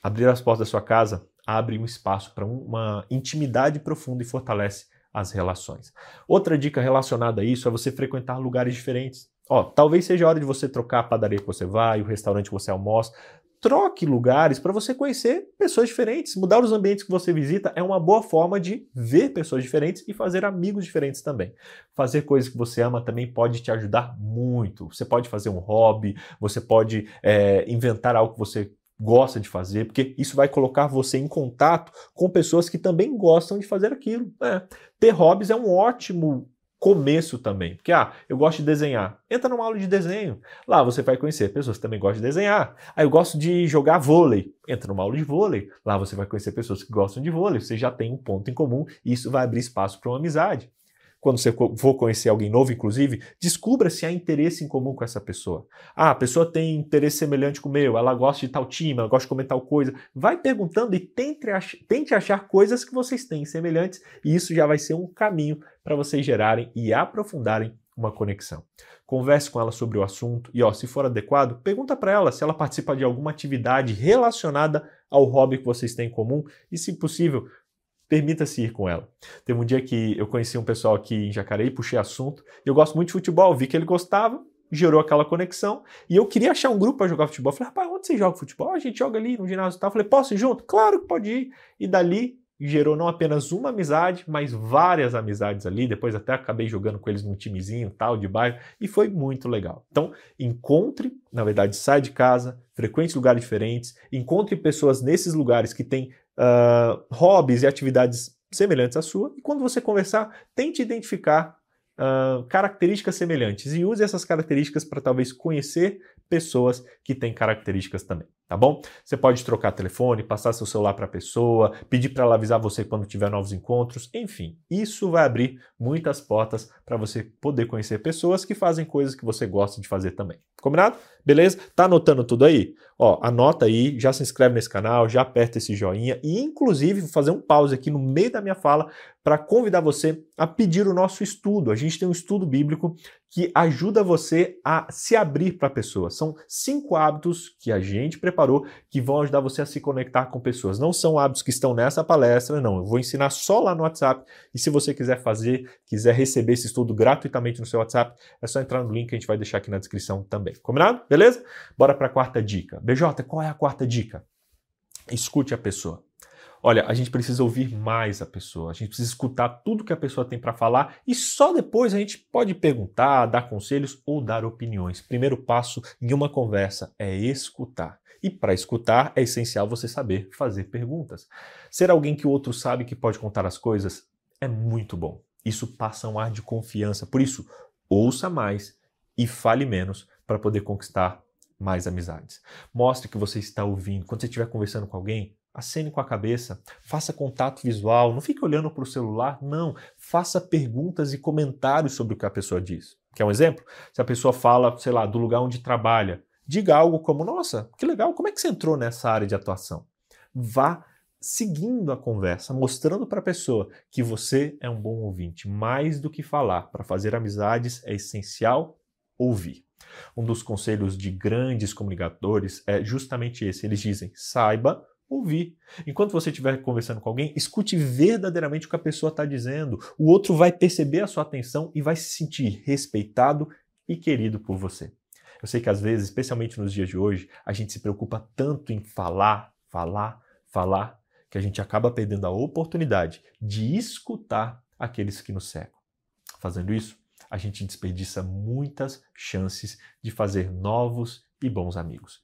Abrir as portas da sua casa abre um espaço para uma intimidade profunda e fortalece as relações. Outra dica relacionada a isso é você frequentar lugares diferentes. Ó, talvez seja a hora de você trocar a padaria que você vai, o restaurante que você almoça, troque lugares para você conhecer pessoas diferentes. Mudar os ambientes que você visita é uma boa forma de ver pessoas diferentes e fazer amigos diferentes também. Fazer coisas que você ama também pode te ajudar muito. Você pode fazer um hobby, você pode é, inventar algo que você gosta de fazer, porque isso vai colocar você em contato com pessoas que também gostam de fazer aquilo. É. Ter hobbies é um ótimo começo também. Porque, ah, eu gosto de desenhar. Entra numa aula de desenho. Lá você vai conhecer pessoas que também gostam de desenhar. Ah, eu gosto de jogar vôlei. Entra numa aula de vôlei. Lá você vai conhecer pessoas que gostam de vôlei. Você já tem um ponto em comum e isso vai abrir espaço para uma amizade quando você for conhecer alguém novo, inclusive, descubra se há interesse em comum com essa pessoa. Ah, a pessoa tem interesse semelhante com o meu, ela gosta de tal time, ela gosta de comer tal coisa. Vai perguntando e tente, ach tente achar coisas que vocês têm semelhantes, e isso já vai ser um caminho para vocês gerarem e aprofundarem uma conexão. Converse com ela sobre o assunto e, ó, se for adequado, pergunta para ela se ela participa de alguma atividade relacionada ao hobby que vocês têm em comum e, se possível, permita-se ir com ela. Teve um dia que eu conheci um pessoal aqui em Jacareí, puxei assunto, eu gosto muito de futebol, vi que ele gostava, gerou aquela conexão, e eu queria achar um grupo para jogar futebol. falei, rapaz, onde você joga futebol? A gente joga ali no ginásio e tal. falei, posso ir junto? Claro que pode ir. E dali gerou não apenas uma amizade, mas várias amizades ali. Depois até acabei jogando com eles num timezinho tal de bairro e foi muito legal. Então, encontre, na verdade, sai de casa, frequente lugares diferentes, encontre pessoas nesses lugares que têm uh, hobbies e atividades semelhantes à sua, e quando você conversar, tente identificar uh, características semelhantes e use essas características para talvez conhecer pessoas que têm características também tá bom? Você pode trocar telefone, passar seu celular para a pessoa, pedir para ela avisar você quando tiver novos encontros, enfim, isso vai abrir muitas portas para você poder conhecer pessoas que fazem coisas que você gosta de fazer também. Combinado? Beleza? Tá anotando tudo aí? Ó, anota aí, já se inscreve nesse canal, já aperta esse joinha e inclusive vou fazer um pause aqui no meio da minha fala para convidar você a pedir o nosso estudo. A gente tem um estudo bíblico que ajuda você a se abrir para pessoas. São cinco hábitos que a gente preparou que vão ajudar você a se conectar com pessoas. Não são hábitos que estão nessa palestra, não. Eu vou ensinar só lá no WhatsApp. E se você quiser fazer, quiser receber esse estudo gratuitamente no seu WhatsApp, é só entrar no link que a gente vai deixar aqui na descrição também. Combinado? Beleza? Bora para a quarta dica. BJ, qual é a quarta dica? Escute a pessoa. Olha, a gente precisa ouvir mais a pessoa, a gente precisa escutar tudo que a pessoa tem para falar e só depois a gente pode perguntar, dar conselhos ou dar opiniões. Primeiro passo em uma conversa é escutar. E para escutar é essencial você saber fazer perguntas. Ser alguém que o outro sabe que pode contar as coisas é muito bom. Isso passa um ar de confiança. Por isso, ouça mais e fale menos para poder conquistar mais amizades. Mostre que você está ouvindo. Quando você estiver conversando com alguém, acene com a cabeça, faça contato visual, não fique olhando para o celular, não. Faça perguntas e comentários sobre o que a pessoa diz. Quer um exemplo? Se a pessoa fala, sei lá, do lugar onde trabalha, diga algo como: Nossa, que legal, como é que você entrou nessa área de atuação? Vá seguindo a conversa, mostrando para a pessoa que você é um bom ouvinte. Mais do que falar, para fazer amizades é essencial ouvir. Um dos conselhos de grandes comunicadores é justamente esse. Eles dizem: saiba ouvir. Enquanto você estiver conversando com alguém, escute verdadeiramente o que a pessoa está dizendo. O outro vai perceber a sua atenção e vai se sentir respeitado e querido por você. Eu sei que às vezes, especialmente nos dias de hoje, a gente se preocupa tanto em falar, falar, falar, que a gente acaba perdendo a oportunidade de escutar aqueles que nos cercam. Fazendo isso, a gente desperdiça muitas chances de fazer novos e bons amigos.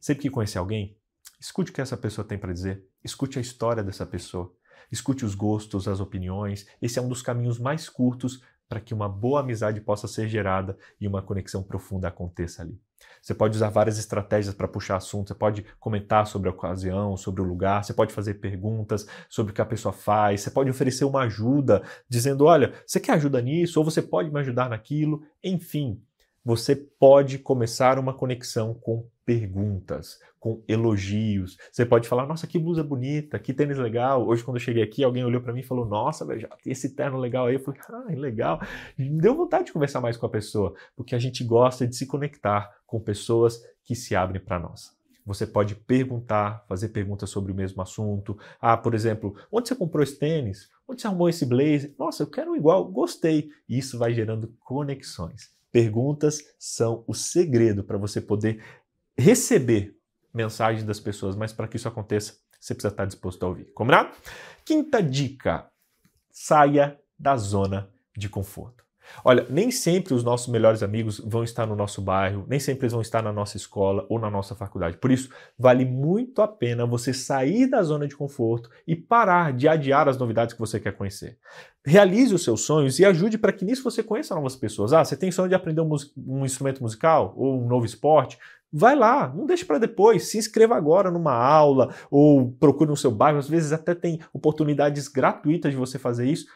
Sempre que conhecer alguém, escute o que essa pessoa tem para dizer, escute a história dessa pessoa, escute os gostos, as opiniões. Esse é um dos caminhos mais curtos para que uma boa amizade possa ser gerada e uma conexão profunda aconteça ali. Você pode usar várias estratégias para puxar assunto, você pode comentar sobre a ocasião, sobre o lugar, você pode fazer perguntas sobre o que a pessoa faz, você pode oferecer uma ajuda, dizendo: olha, você quer ajuda nisso? Ou você pode me ajudar naquilo? Enfim, você pode começar uma conexão com perguntas, com elogios. Você pode falar: Nossa, que blusa bonita, que tênis legal. Hoje, quando eu cheguei aqui, alguém olhou para mim e falou: Nossa, velho, esse terno legal aí. Eu falei: Ah, legal. Me deu vontade de conversar mais com a pessoa, porque a gente gosta de se conectar com pessoas que se abrem para nós. Você pode perguntar, fazer perguntas sobre o mesmo assunto. Ah, por exemplo, onde você comprou esse tênis? Onde você arrumou esse blazer? Nossa, eu quero igual, gostei. Isso vai gerando conexões. Perguntas são o segredo para você poder receber mensagens das pessoas, mas para que isso aconteça, você precisa estar disposto a ouvir. Combinado? Quinta dica: saia da zona de conforto. Olha, nem sempre os nossos melhores amigos vão estar no nosso bairro, nem sempre eles vão estar na nossa escola ou na nossa faculdade. Por isso, vale muito a pena você sair da zona de conforto e parar de adiar as novidades que você quer conhecer. Realize os seus sonhos e ajude para que nisso você conheça novas pessoas. Ah, você tem sonho de aprender um, um instrumento musical ou um novo esporte? Vai lá, não deixe para depois. Se inscreva agora numa aula ou procure no seu bairro. Às vezes até tem oportunidades gratuitas de você fazer isso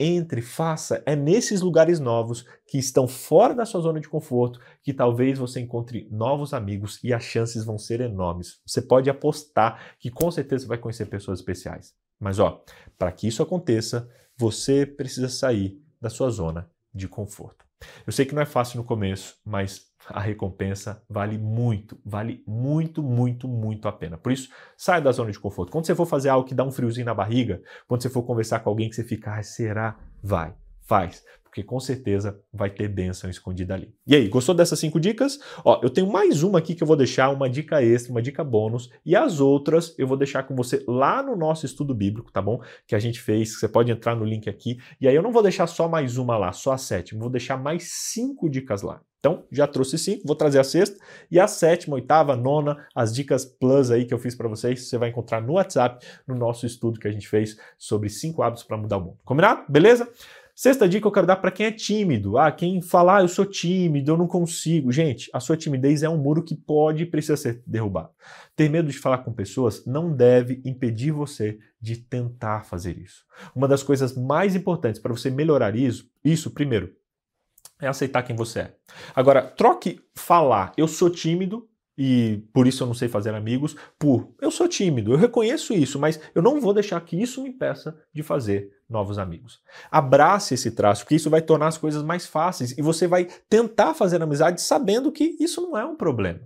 entre, faça. É nesses lugares novos que estão fora da sua zona de conforto que talvez você encontre novos amigos e as chances vão ser enormes. Você pode apostar que com certeza vai conhecer pessoas especiais. Mas ó, para que isso aconteça, você precisa sair da sua zona de conforto. Eu sei que não é fácil no começo, mas a recompensa vale muito, vale muito, muito, muito a pena. Por isso, saia da zona de conforto. Quando você for fazer algo que dá um friozinho na barriga, quando você for conversar com alguém que você fica, ah, será? Vai, faz porque com certeza vai ter bênção escondida ali. E aí, gostou dessas cinco dicas? Ó, eu tenho mais uma aqui que eu vou deixar, uma dica extra, uma dica bônus, e as outras eu vou deixar com você lá no nosso estudo bíblico, tá bom? Que a gente fez, você pode entrar no link aqui, e aí eu não vou deixar só mais uma lá, só a sétima, vou deixar mais cinco dicas lá. Então, já trouxe cinco, vou trazer a sexta e a sétima, oitava, nona, as dicas plus aí que eu fiz para vocês, você vai encontrar no WhatsApp, no nosso estudo que a gente fez sobre cinco hábitos para mudar o mundo. Combinado? Beleza? Sexta dica eu quero dar para quem é tímido. Ah, quem fala, ah, eu sou tímido, eu não consigo. Gente, a sua timidez é um muro que pode e precisa ser derrubado. Ter medo de falar com pessoas não deve impedir você de tentar fazer isso. Uma das coisas mais importantes para você melhorar isso, isso primeiro, é aceitar quem você é. Agora, troque falar, eu sou tímido, e por isso eu não sei fazer amigos, por eu sou tímido, eu reconheço isso, mas eu não vou deixar que isso me impeça de fazer novos amigos. Abrace esse traço, porque isso vai tornar as coisas mais fáceis e você vai tentar fazer amizade sabendo que isso não é um problema.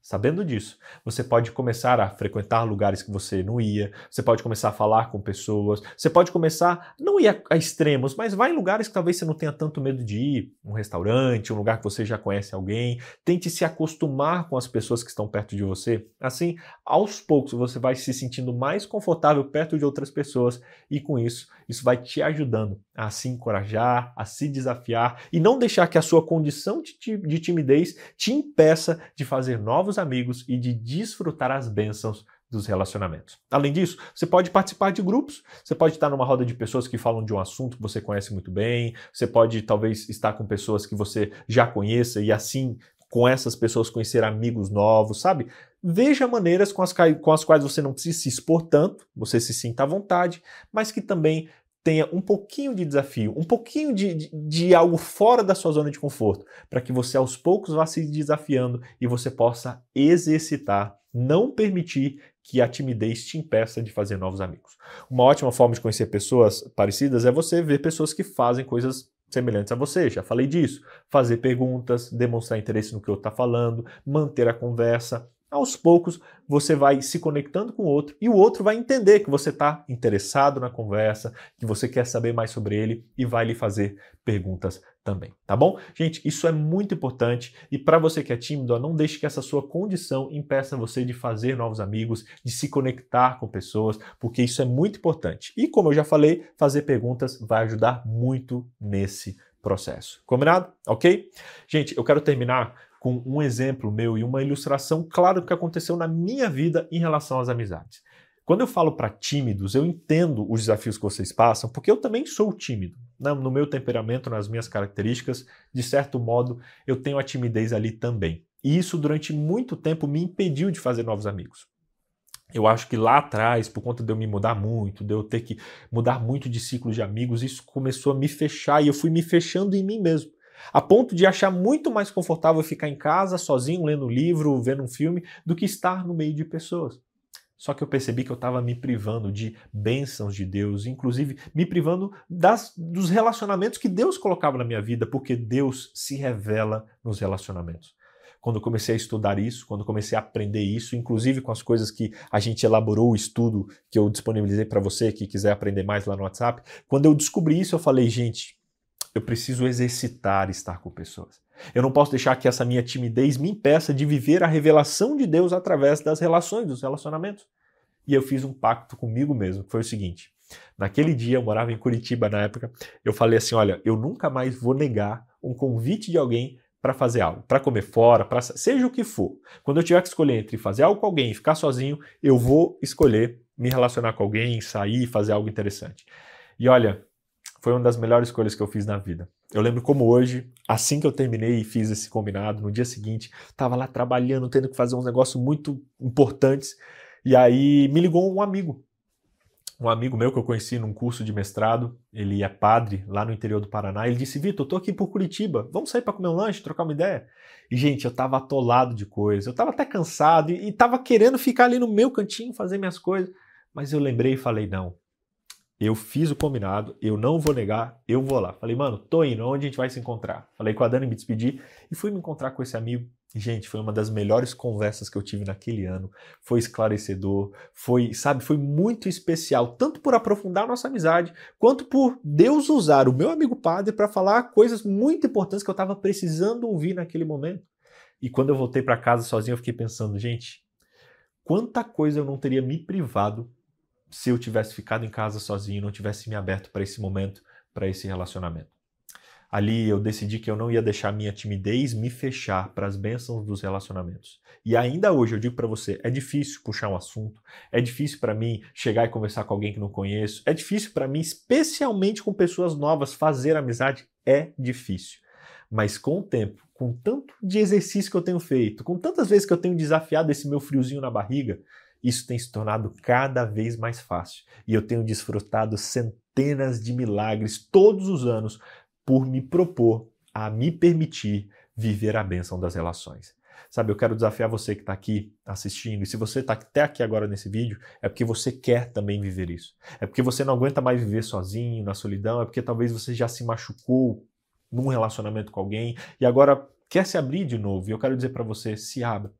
Sabendo disso, você pode começar a frequentar lugares que você não ia, você pode começar a falar com pessoas, você pode começar, não ir a, extremos, mas vai em lugares que talvez você não tenha tanto medo de ir, um restaurante, um lugar que você já conhece alguém, tente se acostumar com as pessoas que estão perto de você. Assim, aos poucos você vai se sentindo mais confortável perto de outras pessoas e com isso, isso vai te ajudando a se encorajar, a se desafiar e não deixar que a sua condição de, de timidez te impeça de fazer novos amigos e de desfrutar as bênçãos dos relacionamentos. Além disso, você pode participar de grupos, você pode estar numa roda de pessoas que falam de um assunto que você conhece muito bem, você pode talvez estar com pessoas que você já conheça e assim com essas pessoas conhecer amigos novos, sabe? Veja maneiras com as, com as quais você não precisa se expor tanto, você se sinta à vontade, mas que também tenha um pouquinho de desafio, um pouquinho de, de, de algo fora da sua zona de conforto, para que você aos poucos vá se desafiando e você possa exercitar, não permitir que a timidez te impeça de fazer novos amigos. Uma ótima forma de conhecer pessoas parecidas é você ver pessoas que fazem coisas semelhantes a você, já falei disso. Fazer perguntas, demonstrar interesse no que eu está falando, manter a conversa. Aos poucos você vai se conectando com o outro e o outro vai entender que você está interessado na conversa, que você quer saber mais sobre ele e vai lhe fazer perguntas também, tá bom? Gente, isso é muito importante e para você que é tímido, não deixe que essa sua condição impeça você de fazer novos amigos, de se conectar com pessoas, porque isso é muito importante. E como eu já falei, fazer perguntas vai ajudar muito nesse processo. Combinado? Ok? Gente, eu quero terminar com um exemplo meu e uma ilustração clara do que aconteceu na minha vida em relação às amizades. Quando eu falo para tímidos, eu entendo os desafios que vocês passam, porque eu também sou tímido. Né? No meu temperamento, nas minhas características, de certo modo, eu tenho a timidez ali também. E isso, durante muito tempo, me impediu de fazer novos amigos. Eu acho que lá atrás, por conta de eu me mudar muito, de eu ter que mudar muito de ciclo de amigos, isso começou a me fechar e eu fui me fechando em mim mesmo. A ponto de achar muito mais confortável ficar em casa, sozinho, lendo um livro, vendo um filme, do que estar no meio de pessoas. Só que eu percebi que eu estava me privando de bênçãos de Deus, inclusive me privando das, dos relacionamentos que Deus colocava na minha vida, porque Deus se revela nos relacionamentos. Quando comecei a estudar isso, quando comecei a aprender isso, inclusive com as coisas que a gente elaborou o estudo que eu disponibilizei para você que quiser aprender mais lá no WhatsApp, quando eu descobri isso, eu falei, gente, eu preciso exercitar estar com pessoas. Eu não posso deixar que essa minha timidez me impeça de viver a revelação de Deus através das relações, dos relacionamentos. E eu fiz um pacto comigo mesmo, que foi o seguinte: naquele dia, eu morava em Curitiba na época, eu falei assim: olha, eu nunca mais vou negar um convite de alguém para fazer algo, para comer fora, para seja o que for. Quando eu tiver que escolher entre fazer algo com alguém e ficar sozinho, eu vou escolher me relacionar com alguém, sair, fazer algo interessante. E olha, foi uma das melhores escolhas que eu fiz na vida. Eu lembro como hoje, assim que eu terminei e fiz esse combinado, no dia seguinte, estava lá trabalhando, tendo que fazer uns negócios muito importantes, e aí me ligou um amigo. Um amigo meu que eu conheci num curso de mestrado, ele é padre lá no interior do Paraná. Ele disse: Vitor, eu tô aqui por Curitiba, vamos sair para comer um lanche, trocar uma ideia? E, gente, eu tava atolado de coisas, eu tava até cansado e, e tava querendo ficar ali no meu cantinho, fazer minhas coisas. Mas eu lembrei e falei: não, eu fiz o combinado, eu não vou negar, eu vou lá. Falei, mano, tô indo, onde a gente vai se encontrar? Falei com a Dani, me despedi e fui me encontrar com esse amigo. Gente, foi uma das melhores conversas que eu tive naquele ano. Foi esclarecedor, foi, sabe, foi muito especial, tanto por aprofundar a nossa amizade, quanto por Deus usar o meu amigo padre para falar coisas muito importantes que eu estava precisando ouvir naquele momento. E quando eu voltei para casa sozinho, eu fiquei pensando, gente, quanta coisa eu não teria me privado se eu tivesse ficado em casa sozinho, não tivesse me aberto para esse momento, para esse relacionamento. Ali eu decidi que eu não ia deixar minha timidez me fechar para as bênçãos dos relacionamentos. E ainda hoje eu digo para você, é difícil puxar um assunto, é difícil para mim chegar e conversar com alguém que não conheço, é difícil para mim, especialmente com pessoas novas, fazer amizade é difícil. Mas com o tempo, com tanto de exercício que eu tenho feito, com tantas vezes que eu tenho desafiado esse meu friozinho na barriga, isso tem se tornado cada vez mais fácil e eu tenho desfrutado centenas de milagres todos os anos por me propor a me permitir viver a bênção das relações. Sabe, eu quero desafiar você que está aqui assistindo, e se você está até aqui agora nesse vídeo, é porque você quer também viver isso. É porque você não aguenta mais viver sozinho, na solidão, é porque talvez você já se machucou num relacionamento com alguém e agora quer se abrir de novo. E eu quero dizer para você: se abra.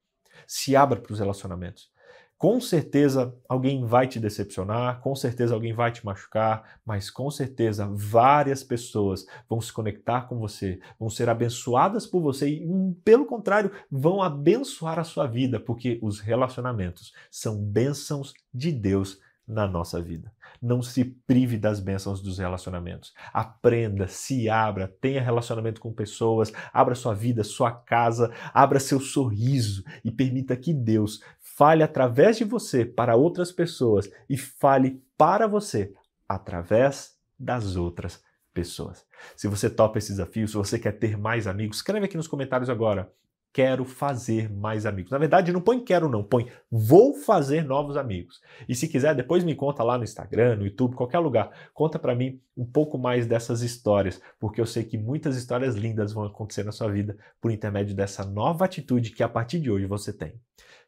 Se abra para os relacionamentos. Com certeza alguém vai te decepcionar, com certeza alguém vai te machucar, mas com certeza várias pessoas vão se conectar com você, vão ser abençoadas por você e, hum, pelo contrário, vão abençoar a sua vida, porque os relacionamentos são bênçãos de Deus na nossa vida. Não se prive das bênçãos dos relacionamentos. Aprenda, se abra, tenha relacionamento com pessoas, abra sua vida, sua casa, abra seu sorriso e permita que Deus fale através de você para outras pessoas e fale para você através das outras pessoas. Se você topa esse desafio, se você quer ter mais amigos, escreve aqui nos comentários agora quero fazer mais amigos. Na verdade, não põe quero não, põe vou fazer novos amigos. E se quiser, depois me conta lá no Instagram, no YouTube, qualquer lugar. Conta para mim um pouco mais dessas histórias, porque eu sei que muitas histórias lindas vão acontecer na sua vida por intermédio dessa nova atitude que a partir de hoje você tem.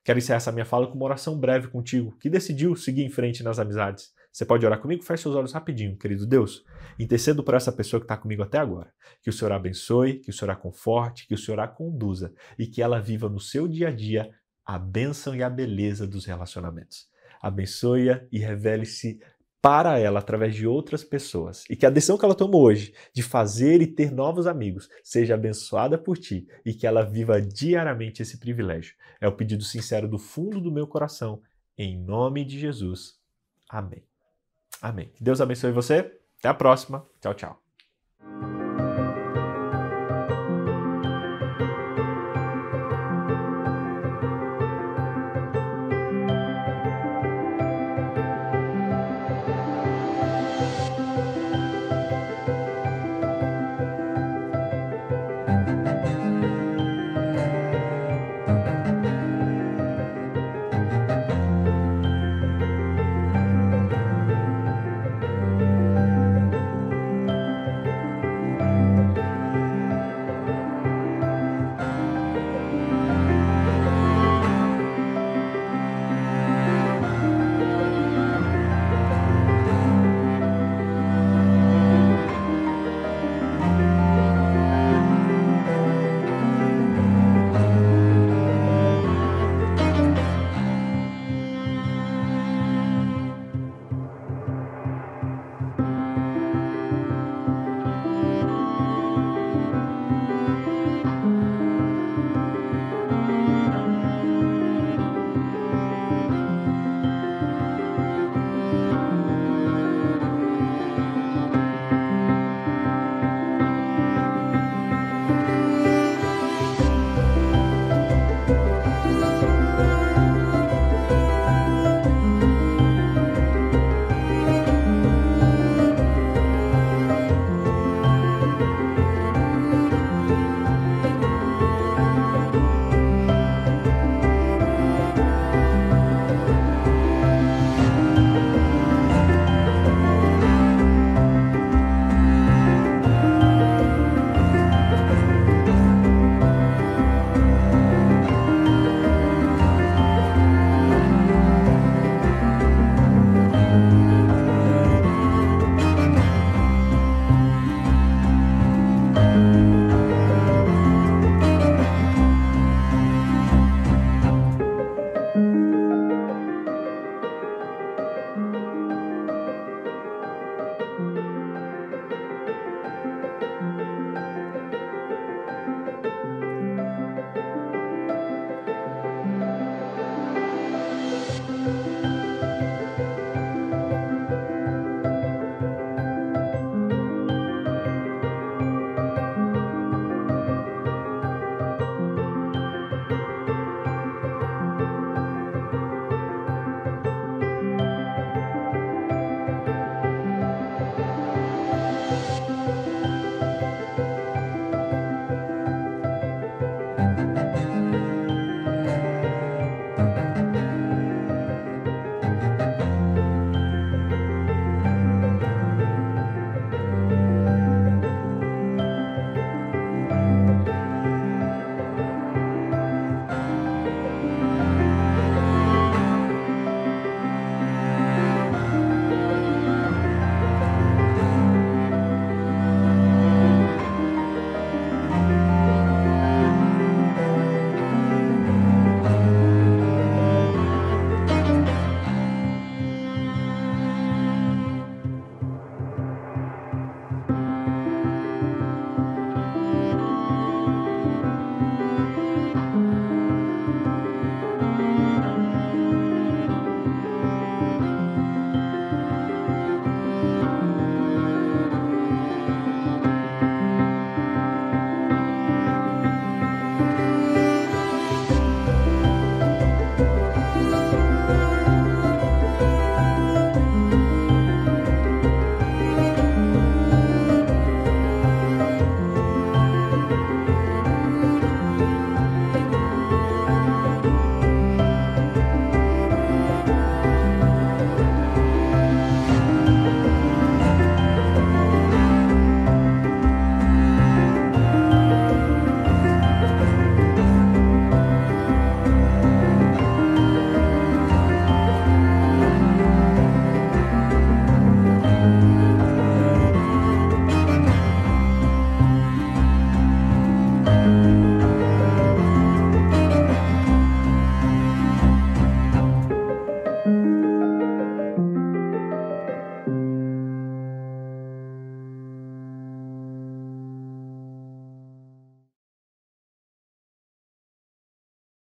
Quero encerrar essa minha fala com uma oração breve contigo, que decidiu seguir em frente nas amizades. Você pode orar comigo? Feche seus olhos rapidinho, querido Deus. Intercedo por essa pessoa que está comigo até agora. Que o Senhor a abençoe, que o Senhor a conforte, que o Senhor a conduza e que ela viva no seu dia a dia a bênção e a beleza dos relacionamentos. Abençoe-a e revele-se para ela através de outras pessoas. E que a decisão que ela tomou hoje de fazer e ter novos amigos seja abençoada por ti e que ela viva diariamente esse privilégio. É o pedido sincero do fundo do meu coração, em nome de Jesus. Amém. Amém. Que Deus abençoe você. Até a próxima. Tchau, tchau.